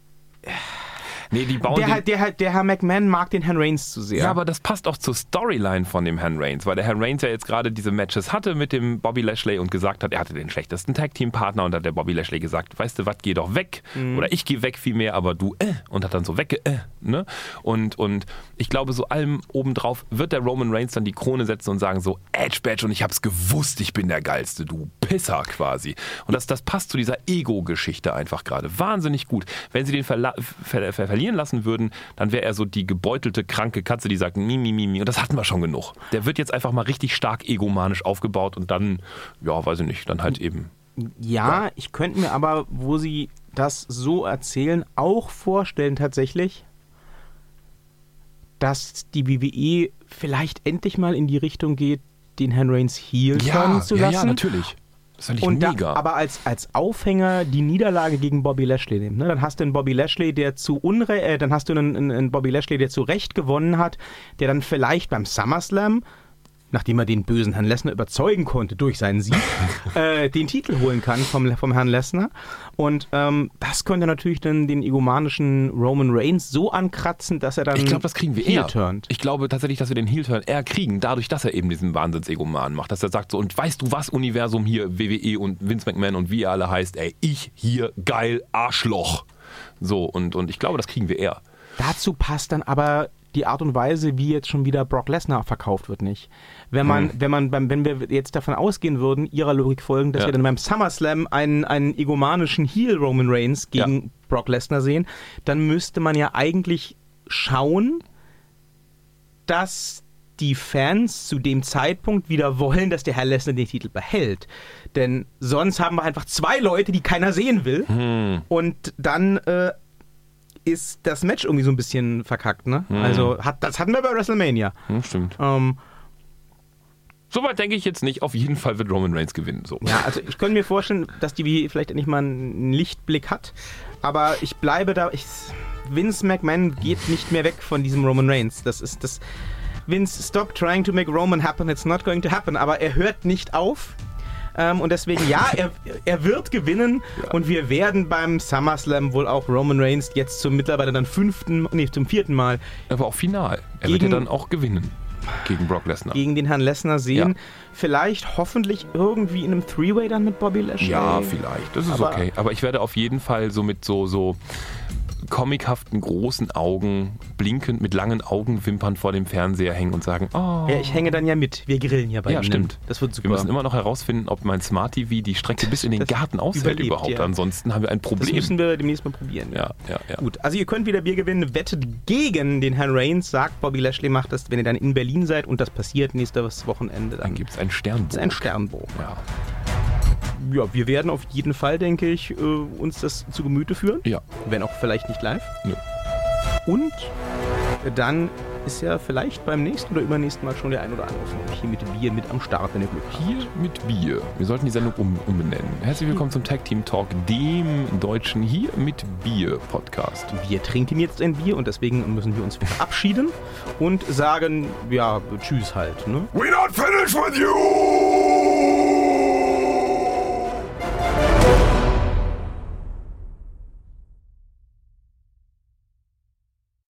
nee, die bauen der, den, der, halt, der Herr McMahon mag den Herrn Reigns zu sehr. Ja, aber das passt auch zur Storyline von dem Herrn Reigns, weil der Herr Reigns ja jetzt gerade diese Matches hatte mit dem Bobby Lashley und gesagt hat, er hatte den schlechtesten Tag-Team-Partner und hat der Bobby Lashley gesagt, weißt du was, geh doch weg. Oder ich gehe weg vielmehr, aber du, äh, und hat dann so wegge, äh, ne? Und, und ich glaube, so allem obendrauf wird der Roman Reigns dann die Krone setzen und sagen so, Edge Badge und ich hab's gewusst, ich bin der Geilste, du Pisser quasi. Und das, das passt zu dieser Ego-Geschichte einfach gerade. Wahnsinnig gut. Wenn sie den verla ver ver verlieren lassen würden, dann wäre er so die gebeutelte, kranke Katze, die sagt, mi, mi, mi, mi. Und das hatten wir schon genug. Der wird jetzt einfach mal richtig stark egomanisch aufgebaut und dann, ja, weiß ich nicht, dann halt eben. Ja, ich könnte mir aber, wo sie das so erzählen, auch vorstellen tatsächlich, dass die WWE vielleicht endlich mal in die Richtung geht, den Herrn Reigns Heel turnen zu ja, lassen. ja, natürlich. Das fand ich Und da, mega. aber als, als Aufhänger die Niederlage gegen Bobby Lashley nehmen. Ne? Dann hast du einen Bobby Lashley, der zu Unre äh, dann hast du einen, einen Bobby Lashley, der zu Recht gewonnen hat, der dann vielleicht beim SummerSlam, nachdem er den bösen Herrn Lesnar überzeugen konnte durch seinen Sieg, [laughs] äh, den Titel holen kann vom, vom Herrn Lesnar. Und ähm, das könnte natürlich dann den egomanischen Roman Reigns so ankratzen, dass er dann Ich glaube, das kriegen wir heel eher. turnt. Ich glaube tatsächlich, dass wir den Heel-Turn eher kriegen, dadurch, dass er eben diesen Wahnsinns-Egoman macht. Dass er sagt so, und weißt du was, Universum hier, WWE und Vince McMahon und wie er alle heißt, ey, ich hier, geil, Arschloch. So, und, und ich glaube, das kriegen wir eher. Dazu passt dann aber die Art und Weise, wie jetzt schon wieder Brock Lesnar verkauft wird, nicht. Wenn man, wenn man, beim, wenn wir jetzt davon ausgehen würden, ihrer Logik folgen, dass Ja. wir dann beim SummerSlam einen, einen egomanischen Heel Roman Reigns gegen Ja. Brock Lesnar sehen, dann müsste man ja eigentlich schauen, dass die Fans zu dem Zeitpunkt wieder wollen, dass der Herr Lesnar den Titel behält. Denn sonst haben wir einfach zwei Leute, die keiner sehen will. Und dann äh, ist das Match irgendwie so ein bisschen verkackt, ne? Also hat, das hatten wir bei WrestleMania. Hm, stimmt. Ähm, Soweit denke ich jetzt nicht. Auf jeden Fall wird Roman Reigns gewinnen. So. ja, also ich könnte mir vorstellen, dass die vielleicht endlich mal einen Lichtblick hat. Aber ich bleibe da. Ich, Vince McMahon geht nicht mehr weg von diesem Roman Reigns. Das ist das. Vince, stop trying to make Roman happen. It's not going to happen. Aber er hört nicht auf. Ähm, und deswegen, ja, er, er wird gewinnen und wir werden beim SummerSlam wohl auch Roman Reigns jetzt zum mittlerweile dann fünften, nee, zum vierten Mal Aber auch final. Er wird ja Gegen- dann auch gewinnen. Gegen Brock Lesnar. gegen den Herrn Lesnar sehen. Ja. Vielleicht hoffentlich irgendwie in einem Three-Way dann mit Bobby Lashley. Ja, vielleicht. Das ist Aber- okay. Aber ich werde auf jeden Fall so mit so, so comichaften großen Augen, blinkend mit langen Augenwimpern vor dem Fernseher hängen und sagen, oh. Ja, ich hänge dann ja mit. Wir grillen ja bei Ja, Ihnen. stimmt. Das wird super. Wir müssen immer noch herausfinden, ob mein Smart TV die Strecke bis in den Das Garten aushält überlebt, überhaupt. ja. Ansonsten haben wir ein das Problem. müssen wir demnächst mal probieren. ja, ja, ja. Gut, also ihr könnt wieder Bier gewinnen, wettet gegen den Herrn Reigns, sagt Bobby Lashley, macht das, wenn ihr dann in Berlin seid und das passiert nächstes Wochenende, dann Dann gibt es einen gibt's Sternbogen. einen Sternbogen. Ja. Ja, wir werden auf jeden Fall, denke ich, äh, uns das zu Gemüte führen. ja. Wenn auch vielleicht nicht live. Nö. Und dann ist ja vielleicht beim nächsten oder übernächsten Mal schon der ein oder andere von euch hier mit Bier mit am Start, wenn ihr Glück habt. Hier mit Bier. Wir sollten die Sendung um, umbenennen. Herzlich willkommen zum Tag Team Talk, dem deutschen Hier mit Bier Podcast. Wir trinken jetzt ein Bier und deswegen müssen wir uns verabschieden und sagen, ja, tschüss halt. Ne? We're not finished with you!